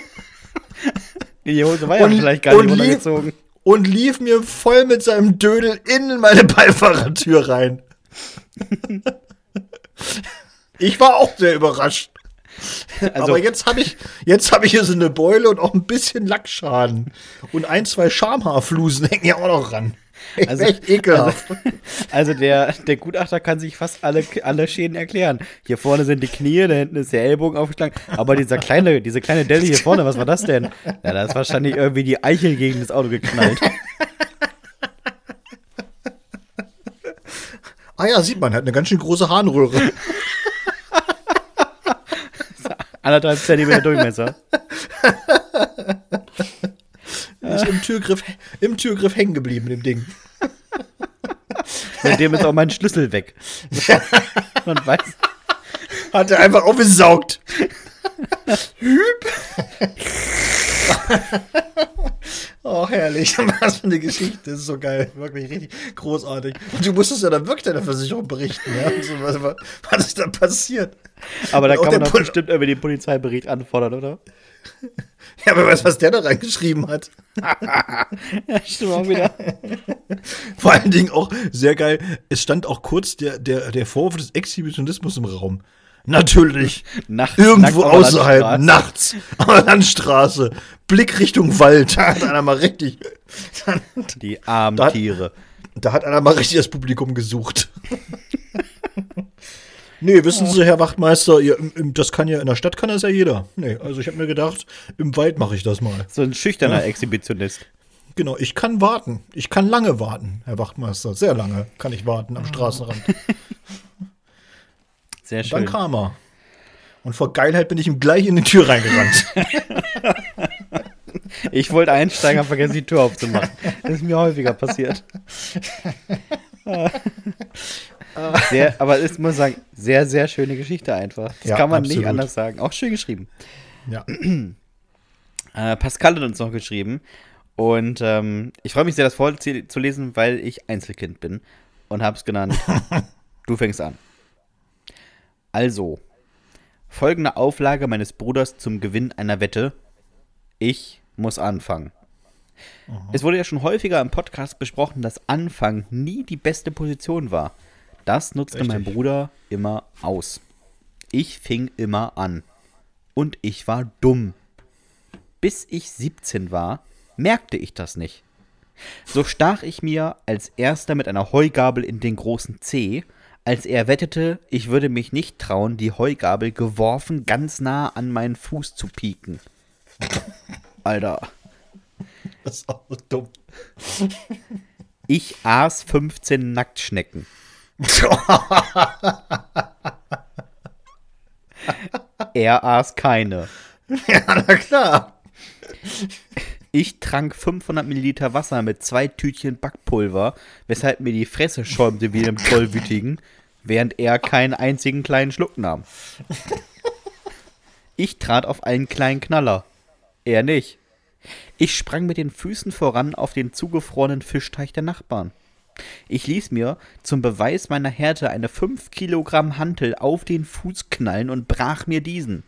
Die Hose war ja vielleicht gar nicht runtergezogen. Und lief mir voll mit seinem Dödel in meine Beifahrertür rein. ich war auch sehr überrascht. Also, Aber jetzt habe ich, jetzt habe ich hier so eine Beule und auch ein bisschen Lackschaden. Und ein, zwei Schamhaarflusen hängen ja auch noch ran. Also, echt ekelhaft. Also, also, der, der Gutachter kann sich fast alle, alle Schäden erklären. Hier vorne sind die Knie, da hinten ist der Ellbogen aufgeschlagen. Aber dieser kleine, diese kleine Delle hier vorne, was war das denn? Ja, da ist wahrscheinlich irgendwie die Eichel gegen das Auto geknallt. Ah ja, sieht man, hat eine ganz schön große Harnröhre. Anderthalb Zentimeter Durchmesser. Ist im Türgriff, im Türgriff hängen geblieben, dem Ding. Seitdem ist auch mein Schlüssel weg. Man weiß. Hat er einfach aufgesaugt. Hüb. Oh, herrlich. Was für eine Geschichte. Das ist so geil. Wirklich richtig großartig. Und du musstest ja dann wirklich deiner Versicherung berichten, ja? was, was, was ist da passiert? Aber da kann man doch bestimmt irgendwie den Polizeibericht anfordern, oder? Ja, aber weißt was der da reingeschrieben hat? ja, stimmt auch wieder. Vor allen Dingen auch sehr geil. Es stand auch kurz der, der, der Vorwurf des Exhibitionismus im Raum. Natürlich. Nachts, Irgendwo nackt außerhalb, nachts, an der Landstraße, Blick Richtung Wald. Da hat einer mal richtig. Die armen da Tiere. Da hat einer mal richtig das Publikum gesucht. nee, wissen Sie, Herr Wachtmeister, ihr, das kann ja in der Stadt kann das ja jeder. Nee, also ich habe mir gedacht, im Wald mache ich das mal. So ein schüchterner ja. Exhibitionist. Genau, ich kann warten. Ich kann lange warten, Herr Wachtmeister. Sehr lange kann ich warten am Straßenrand. Sehr schön. Und dann kam er. Und vor Geilheit bin ich ihm gleich in die Tür reingerannt. ich wollte einsteigen, habe vergessen, die Tür aufzumachen. Das ist mir häufiger passiert. Sehr, aber ich muss sagen, sehr, sehr schöne Geschichte einfach. Das ja, kann man absolut. nicht anders sagen. Auch schön geschrieben. Ja. Äh, Pascal hat uns noch geschrieben. Und ähm, ich freue mich sehr, das vorzulesen, weil ich Einzelkind bin. Und habe es genannt. du fängst an. Also, folgende Auflage meines Bruders zum Gewinn einer Wette. Ich muss anfangen. Aha. Es wurde ja schon häufiger im Podcast besprochen, dass Anfang nie die beste Position war. Das nutzte Richtig. mein Bruder immer aus. Ich fing immer an. Und ich war dumm. Bis ich 17 war, merkte ich das nicht. So stach ich mir als erster mit einer Heugabel in den großen Zeh als er wettete, ich würde mich nicht trauen, die Heugabel geworfen ganz nah an meinen Fuß zu pieken. Alter. Das ist auch so dumm. Ich aß 15 Nacktschnecken. er aß keine. Ja, na klar. Ich trank 500 Milliliter Wasser mit zwei Tütchen Backpulver, weshalb mir die Fresse schäumte wie einem Tollwütigen, während er keinen einzigen kleinen Schluck nahm. Ich trat auf einen kleinen Knaller. Er nicht. Ich sprang mit den Füßen voran auf den zugefrorenen Fischteich der Nachbarn. Ich ließ mir zum Beweis meiner Härte eine 5 Kilogramm Hantel auf den Fuß knallen und brach mir diesen.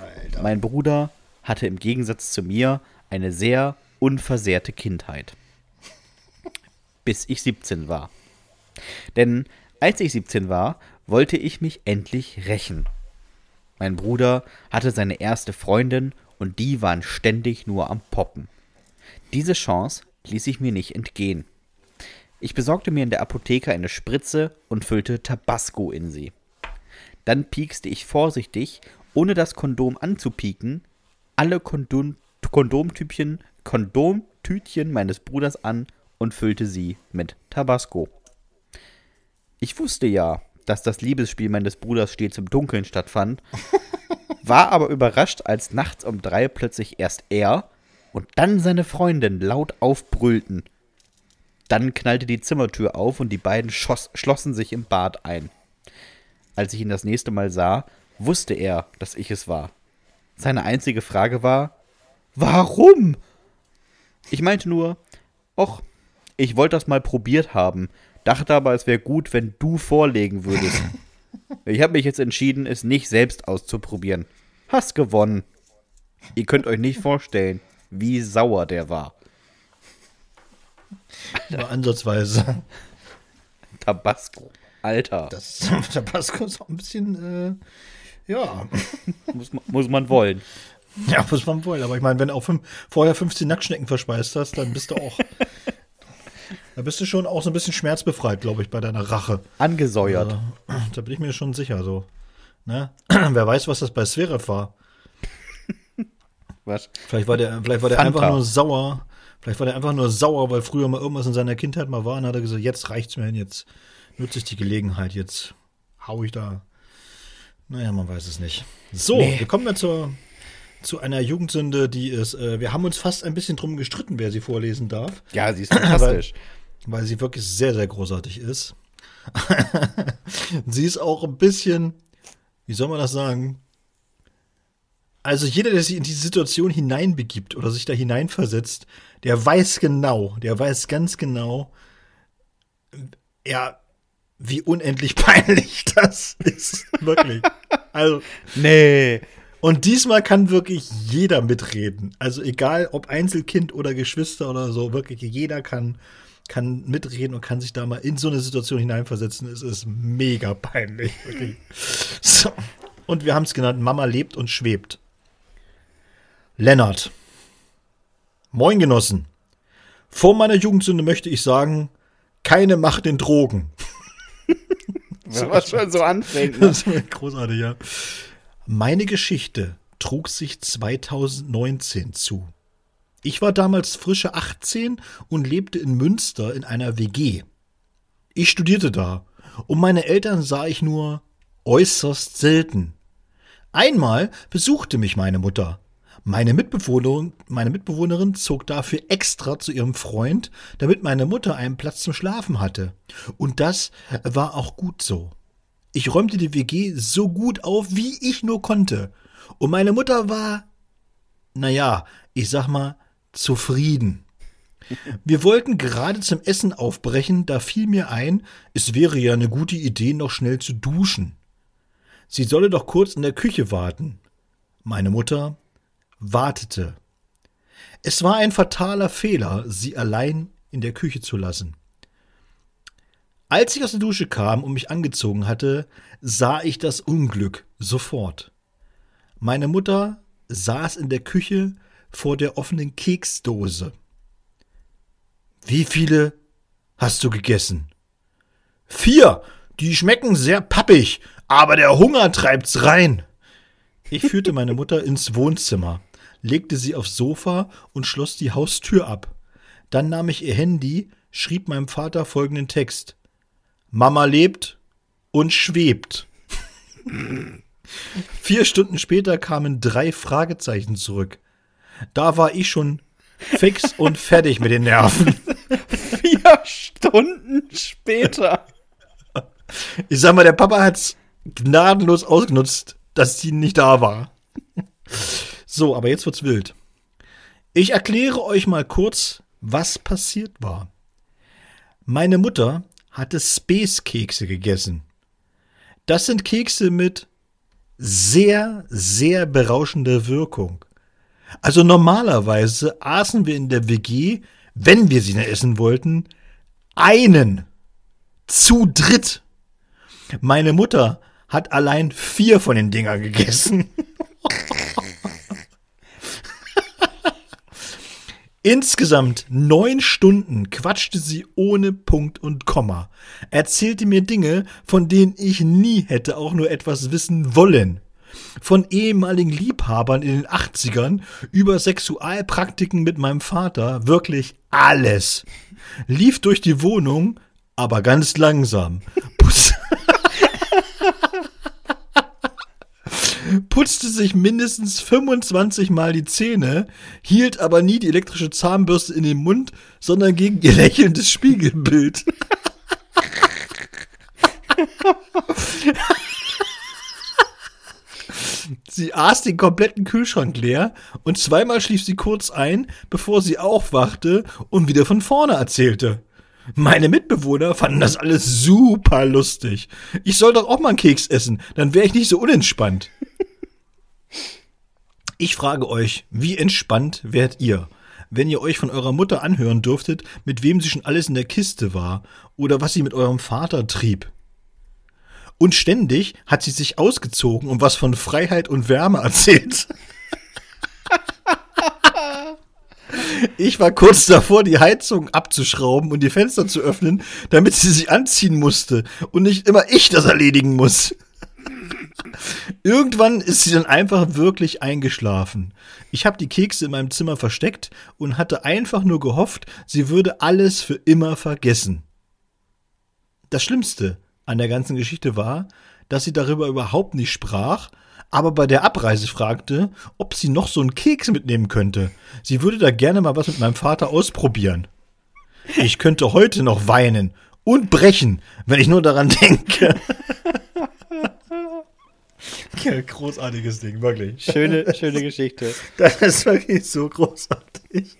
Alter. Mein Bruder hatte im Gegensatz zu mir eine sehr unversehrte Kindheit. Bis ich 17 war. Denn als ich 17 war, wollte ich mich endlich rächen. Mein Bruder hatte seine erste Freundin und die waren ständig nur am Poppen. Diese Chance ließ ich mir nicht entgehen. Ich besorgte mir in der Apotheke eine Spritze und füllte Tabasco in sie. Dann piekste ich vorsichtig, ohne das Kondom anzupieken, alle Kondom Kondomtütchen, Kondomtütchen meines Bruders an und füllte sie mit Tabasco. Ich wusste ja, dass das Liebesspiel meines Bruders stets im Dunkeln stattfand, war aber überrascht, als nachts um drei plötzlich erst er und dann seine Freundin laut aufbrüllten. Dann knallte die Zimmertür auf und die beiden schoss, schlossen sich im Bad ein. Als ich ihn das nächste Mal sah, wusste er, dass ich es war. Seine einzige Frage war, Warum? Ich meinte nur, och, Ich wollte das mal probiert haben, dachte aber, es wäre gut, wenn du vorlegen würdest. ich habe mich jetzt entschieden, es nicht selbst auszuprobieren. Hast gewonnen. Ihr könnt euch nicht vorstellen, wie sauer der war. Nur ansatzweise. Tabasco. Alter. Das Tabasco ist auch ein bisschen, äh, ja. muss, man, muss man wollen. Ja, muss man wollen. Aber ich meine, wenn du auch fünf, vorher 15 Nacktschnecken verspeist hast, dann bist du auch. Da bist du schon auch so ein bisschen schmerzbefreit, glaube ich, bei deiner Rache. Angesäuert. Also, da bin ich mir schon sicher. So. Ne? Wer weiß, was das bei Sverev war. Was? Vielleicht war der, vielleicht war der einfach nur sauer. Vielleicht war der einfach nur sauer, weil früher mal irgendwas in seiner Kindheit mal war und hat er gesagt, jetzt reicht's mir hin, jetzt nutze ich die Gelegenheit, jetzt hau ich da. Naja, man weiß es nicht. So, nee. wir kommen ja zur, zu einer Jugendsünde, die ist, äh, wir haben uns fast ein bisschen drum gestritten, wer sie vorlesen darf. Ja, sie ist fantastisch. weil, sie wirklich sehr, sehr großartig ist. sie ist auch ein bisschen, wie soll man das sagen? Also jeder, der sich in diese Situation hineinbegibt oder sich da hineinversetzt, der weiß genau, der weiß ganz genau, ja, wie unendlich peinlich das ist. Wirklich. Also. Nee. Und diesmal kann wirklich jeder mitreden. Also egal, ob Einzelkind oder Geschwister oder so, wirklich jeder kann, kann mitreden und kann sich da mal in so eine Situation hineinversetzen. Es ist mega peinlich. Wirklich. So. Und wir haben es genannt, Mama lebt und schwebt. Lennart. Moin Genossen. Vor meiner Jugendsünde möchte ich sagen, keine Macht in Drogen. Wenn man schon so anfängt. Ne? Das ist großartig, ja. Meine Geschichte trug sich 2019 zu. Ich war damals frische 18 und lebte in Münster in einer WG. Ich studierte da und meine Eltern sah ich nur äußerst selten. Einmal besuchte mich meine Mutter. Meine Mitbewohnerin, meine Mitbewohnerin zog dafür extra zu ihrem Freund, damit meine Mutter einen Platz zum Schlafen hatte. Und das war auch gut so. Ich räumte die WG so gut auf, wie ich nur konnte. Und meine Mutter war, naja, ich sag mal, zufrieden. Wir wollten gerade zum Essen aufbrechen, da fiel mir ein, es wäre ja eine gute Idee, noch schnell zu duschen. Sie solle doch kurz in der Küche warten. Meine Mutter wartete. Es war ein fataler Fehler, sie allein in der Küche zu lassen. Als ich aus der Dusche kam und mich angezogen hatte, sah ich das Unglück sofort. Meine Mutter saß in der Küche vor der offenen Keksdose. Wie viele hast du gegessen? Vier. Die schmecken sehr pappig, aber der Hunger treibt's rein. Ich führte meine Mutter ins Wohnzimmer legte sie aufs Sofa und schloss die Haustür ab. Dann nahm ich ihr Handy, schrieb meinem Vater folgenden Text. Mama lebt und schwebt. Vier Stunden später kamen drei Fragezeichen zurück. Da war ich schon fix und fertig mit den Nerven. Vier Stunden später. Ich sag mal, der Papa hat's gnadenlos ausgenutzt, dass sie nicht da war. So, aber jetzt wird's wild. Ich erkläre euch mal kurz, was passiert war. Meine Mutter hatte Space-Kekse gegessen. Das sind Kekse mit sehr, sehr berauschender Wirkung. Also normalerweise aßen wir in der WG, wenn wir sie essen wollten, einen zu dritt. Meine Mutter hat allein vier von den Dingern gegessen. Insgesamt neun Stunden quatschte sie ohne Punkt und Komma, erzählte mir Dinge, von denen ich nie hätte auch nur etwas wissen wollen. Von ehemaligen Liebhabern in den 80ern über Sexualpraktiken mit meinem Vater, wirklich alles. Lief durch die Wohnung, aber ganz langsam. putzte sich mindestens 25 Mal die Zähne, hielt aber nie die elektrische Zahnbürste in den Mund, sondern gegen ihr lächelndes Spiegelbild. sie aß den kompletten Kühlschrank leer und zweimal schlief sie kurz ein, bevor sie aufwachte und wieder von vorne erzählte. Meine Mitbewohner fanden das alles super lustig. Ich soll doch auch mal einen Keks essen, dann wäre ich nicht so unentspannt. Ich frage euch, wie entspannt wärt ihr, wenn ihr euch von eurer Mutter anhören dürftet, mit wem sie schon alles in der Kiste war oder was sie mit eurem Vater trieb? Und ständig hat sie sich ausgezogen und was von Freiheit und Wärme erzählt. Ich war kurz davor, die Heizung abzuschrauben und die Fenster zu öffnen, damit sie sich anziehen musste und nicht immer ich das erledigen muss. Irgendwann ist sie dann einfach wirklich eingeschlafen. Ich habe die Kekse in meinem Zimmer versteckt und hatte einfach nur gehofft, sie würde alles für immer vergessen. Das Schlimmste an der ganzen Geschichte war, dass sie darüber überhaupt nicht sprach, aber bei der Abreise fragte, ob sie noch so einen Keks mitnehmen könnte. Sie würde da gerne mal was mit meinem Vater ausprobieren. Ich könnte heute noch weinen und brechen, wenn ich nur daran denke. Ja, großartiges Ding, wirklich. Schöne, schöne Geschichte. Das ist wirklich so großartig.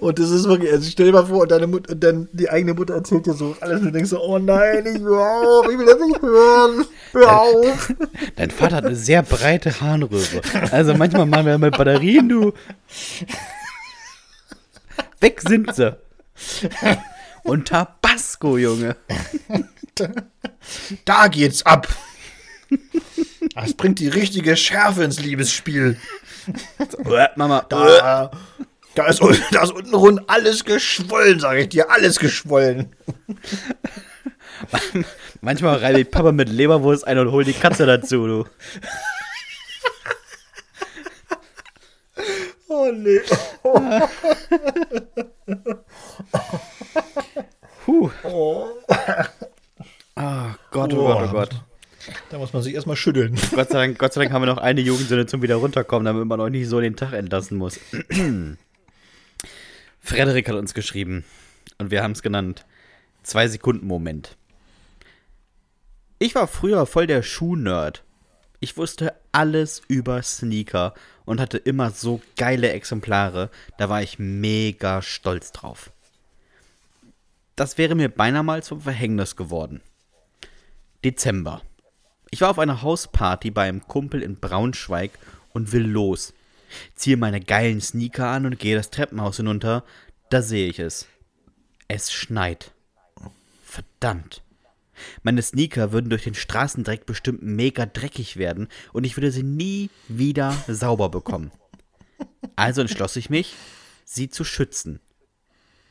Und das ist wirklich, also stell dir mal vor, deine Mutter, dann die eigene Mutter erzählt dir so alles und du denkst so, oh nein, ich hör auf, ich will das nicht hören, hör auf. Dein Vater hat eine sehr breite Harnröhre. Also manchmal machen wir mit Batterien, du. Weg sind sie. Und Tabasco, Junge. Da geht's ab. Das bringt die richtige Schärfe ins Liebesspiel. Mama, Da, da, ist, da ist unten rund alles geschwollen, sage ich dir, alles geschwollen. manchmal reibe ich Papa mit Leberwurst ein und hol die Katze dazu, du. Oh nee. Puh. Ah, Gott, oh Gott, oh Gott. Da muss man sich erstmal schütteln. Gott sei, Dank, Gott sei Dank haben wir noch eine Jugendsünde zum wieder runterkommen, damit man euch nicht so den Tag entlassen muss. Frederik hat uns geschrieben und wir haben es genannt. Zwei Sekunden Moment. Ich war früher voll der Schuh-Nerd. Ich wusste alles über Sneaker und hatte immer so geile Exemplare. Da war ich mega stolz drauf. Das wäre mir beinahe mal zum Verhängnis geworden. Dezember. Ich war auf einer Hausparty bei einem Kumpel in Braunschweig und will los. Ziehe meine geilen Sneaker an und gehe das Treppenhaus hinunter. Da sehe ich es. Es schneit. Verdammt. Meine Sneaker würden durch den Straßendreck bestimmt mega dreckig werden und ich würde sie nie wieder sauber bekommen. Also entschloss ich mich, sie zu schützen.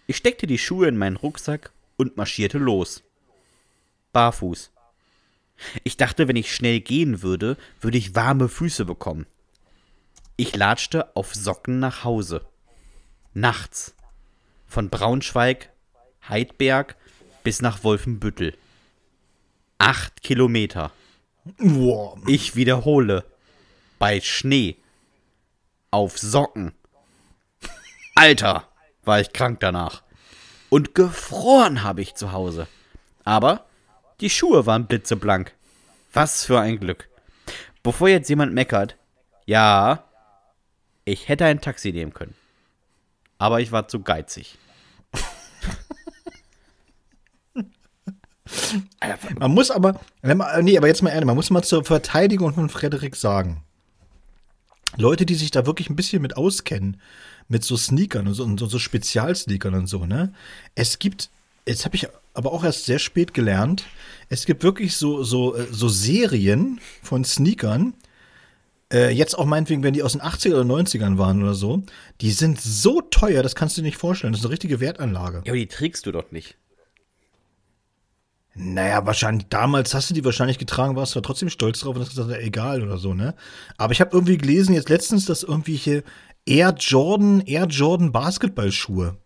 Ich steckte die Schuhe in meinen Rucksack und marschierte los. Barfuß. Ich dachte, wenn ich schnell gehen würde, würde ich warme Füße bekommen. Ich latschte auf Socken nach Hause. Nachts. Von Braunschweig, Heidberg bis nach Wolfenbüttel. Acht Kilometer. Wow. Ich wiederhole. Bei Schnee. Auf Socken. Alter, war ich krank danach. Und gefroren habe ich zu Hause. Aber die Schuhe waren blitzeblank. Was für ein Glück. Bevor jetzt jemand meckert, ja, ich hätte ein Taxi nehmen können. Aber ich war zu geizig. Man muss aber, nee, aber jetzt mal ehrlich, man muss mal zur Verteidigung von Frederik sagen. Leute, die sich da wirklich ein bisschen mit auskennen, mit so Sneakern und so, und so Spezialsneakern und so, ne? Es gibt, jetzt habe ich aber auch erst sehr spät gelernt. Es gibt wirklich so, so, äh, so Serien von Sneakern. Äh, jetzt auch meinetwegen, wenn die aus den 80er oder 90ern waren oder so. Die sind so teuer, das kannst du dir nicht vorstellen. Das ist eine richtige Wertanlage. Ja, aber die trägst du doch nicht. Naja, wahrscheinlich, damals hast du die wahrscheinlich getragen, warst du trotzdem stolz drauf und hast gesagt, ja, egal oder so, ne? Aber ich habe irgendwie gelesen jetzt letztens, dass irgendwelche Air Jordan, Air Jordan Basketballschuhe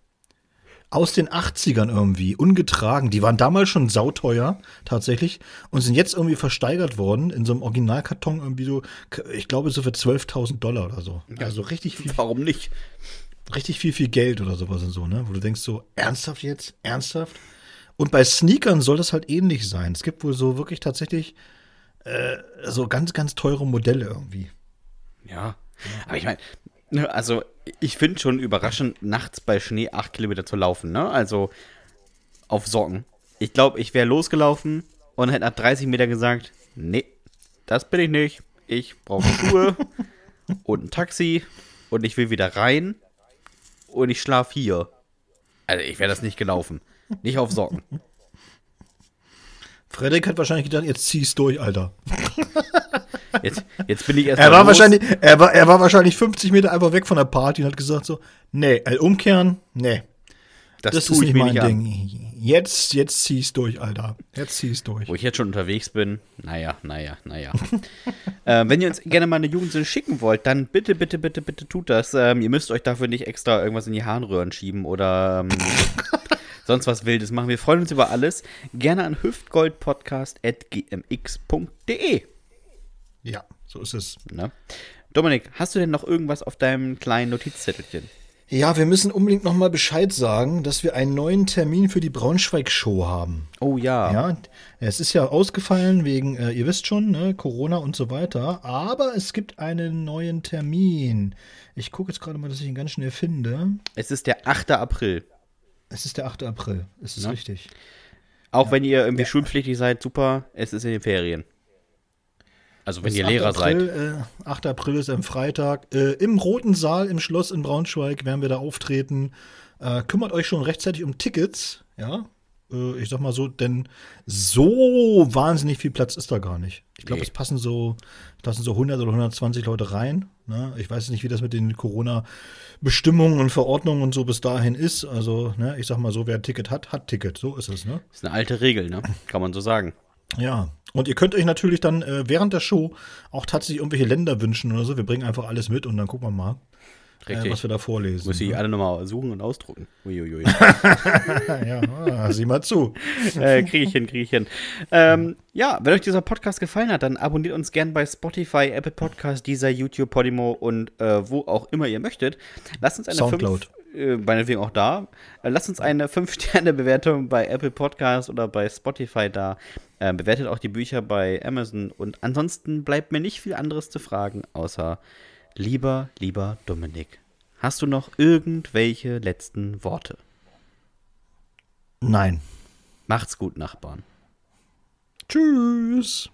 aus den 80ern irgendwie, ungetragen. Die waren damals schon sauteuer, tatsächlich, und sind jetzt irgendwie versteigert worden in so einem Originalkarton irgendwie so, ich glaube, so für 12.000 Dollar oder so. Also richtig viel. Warum nicht? Richtig viel, viel Geld oder sowas und so, ne? Wo du denkst so, ernsthaft jetzt? Ernsthaft? Und bei Sneakern soll das halt ähnlich sein. Es gibt wohl so wirklich tatsächlich äh, so ganz, ganz teure Modelle irgendwie. Ja. Aber ich meine, ne, also ich finde schon überraschend, nachts bei Schnee acht Kilometer zu laufen, ne? Also auf Socken. Ich glaube, ich wäre losgelaufen und hätte nach 30 Meter gesagt, nee, das bin ich nicht. Ich brauche Schuhe und ein Taxi und ich will wieder rein und ich schlafe hier. Also ich wäre das nicht gelaufen. Nicht auf Socken. Frederik hat wahrscheinlich gedacht, jetzt zieh's durch, Alter. Jetzt, jetzt bin ich erst Er war, los. wahrscheinlich, er, war, er war wahrscheinlich 50 Meter einfach weg von der Party und hat gesagt so, nee, umkehren, nee, Das, das, tue ist ich nicht mein nicht an. Ding. Jetzt, jetzt zieh's durch, Alter. Jetzt zieh's durch. Wo ich jetzt schon unterwegs bin. Naja, naja, naja. äh, wenn ihr uns gerne mal eine Jugendsünde schicken wollt, dann bitte, bitte, bitte, bitte tut das. Ähm, ihr müsst euch dafür nicht extra irgendwas in die Harnröhren schieben oder ähm, sonst was Wildes machen. Wir freuen uns über alles. Gerne an hüftgoldpodcast.gmx.de. Ja, so ist es. Ne? Dominik, hast du denn noch irgendwas auf deinem kleinen Notizzettelchen? Ja, wir müssen unbedingt noch mal Bescheid sagen, dass wir einen neuen Termin für die Braunschweig-Show haben. Oh ja. Ja, es ist ja ausgefallen wegen, äh, ihr wisst schon, ne, Corona und so weiter. Aber es gibt einen neuen Termin. Ich gucke jetzt gerade mal, dass ich ihn ganz schnell finde. Es ist der 8. April. Es ist der 8. April. Es ist Ja. richtig. Auch wenn ihr irgendwie schulpflichtig seid, super, es ist in den Ferien. Also wenn ihr ist 8. Lehrer seid. April, Äh, 8. April ist ein Freitag. Äh, Im Roten Saal im Schloss in Braunschweig werden wir da auftreten. Äh, kümmert euch schon rechtzeitig um Tickets. Ja, äh, ich sag mal so, denn so wahnsinnig viel Platz ist da gar nicht. Ich glaube, Nee. es passen so, passen so 100 oder 120 Leute rein. Ne? Ich weiß nicht, wie das mit den Corona-Bestimmungen und Verordnungen und so bis dahin ist. Also, ne, ich sag mal so, wer ein Ticket hat, hat Ticket. So ist es, ne? ist eine alte Regel, ne? Kann man so sagen. Ja, und ihr könnt euch natürlich dann äh, während der Show auch tatsächlich irgendwelche Länder wünschen oder so. Wir bringen einfach alles mit und dann gucken wir mal, äh, was wir da vorlesen. Muss ich alle nochmal suchen und ausdrucken. Uiuiui. ja, ah, sieh mal zu. äh, kriege ich hin, kriege ich hin. Ähm, ja, wenn euch dieser Podcast gefallen hat, dann abonniert uns gern bei Spotify, Apple Podcast, dieser YouTube, Podimo und äh, wo auch immer ihr möchtet. Lasst uns eine Soundcloud. fünf, äh, meinetwegen auch da. Äh, lasst uns eine 5-Sterne-Bewertung bei Apple Podcast oder bei Spotify da. Äh, bewertet auch die Bücher bei Amazon. Und ansonsten bleibt mir nicht viel anderes zu fragen, außer lieber, lieber Dominik. Hast du noch irgendwelche letzten Worte? Nein. Macht's gut, Nachbarn. Tschüss.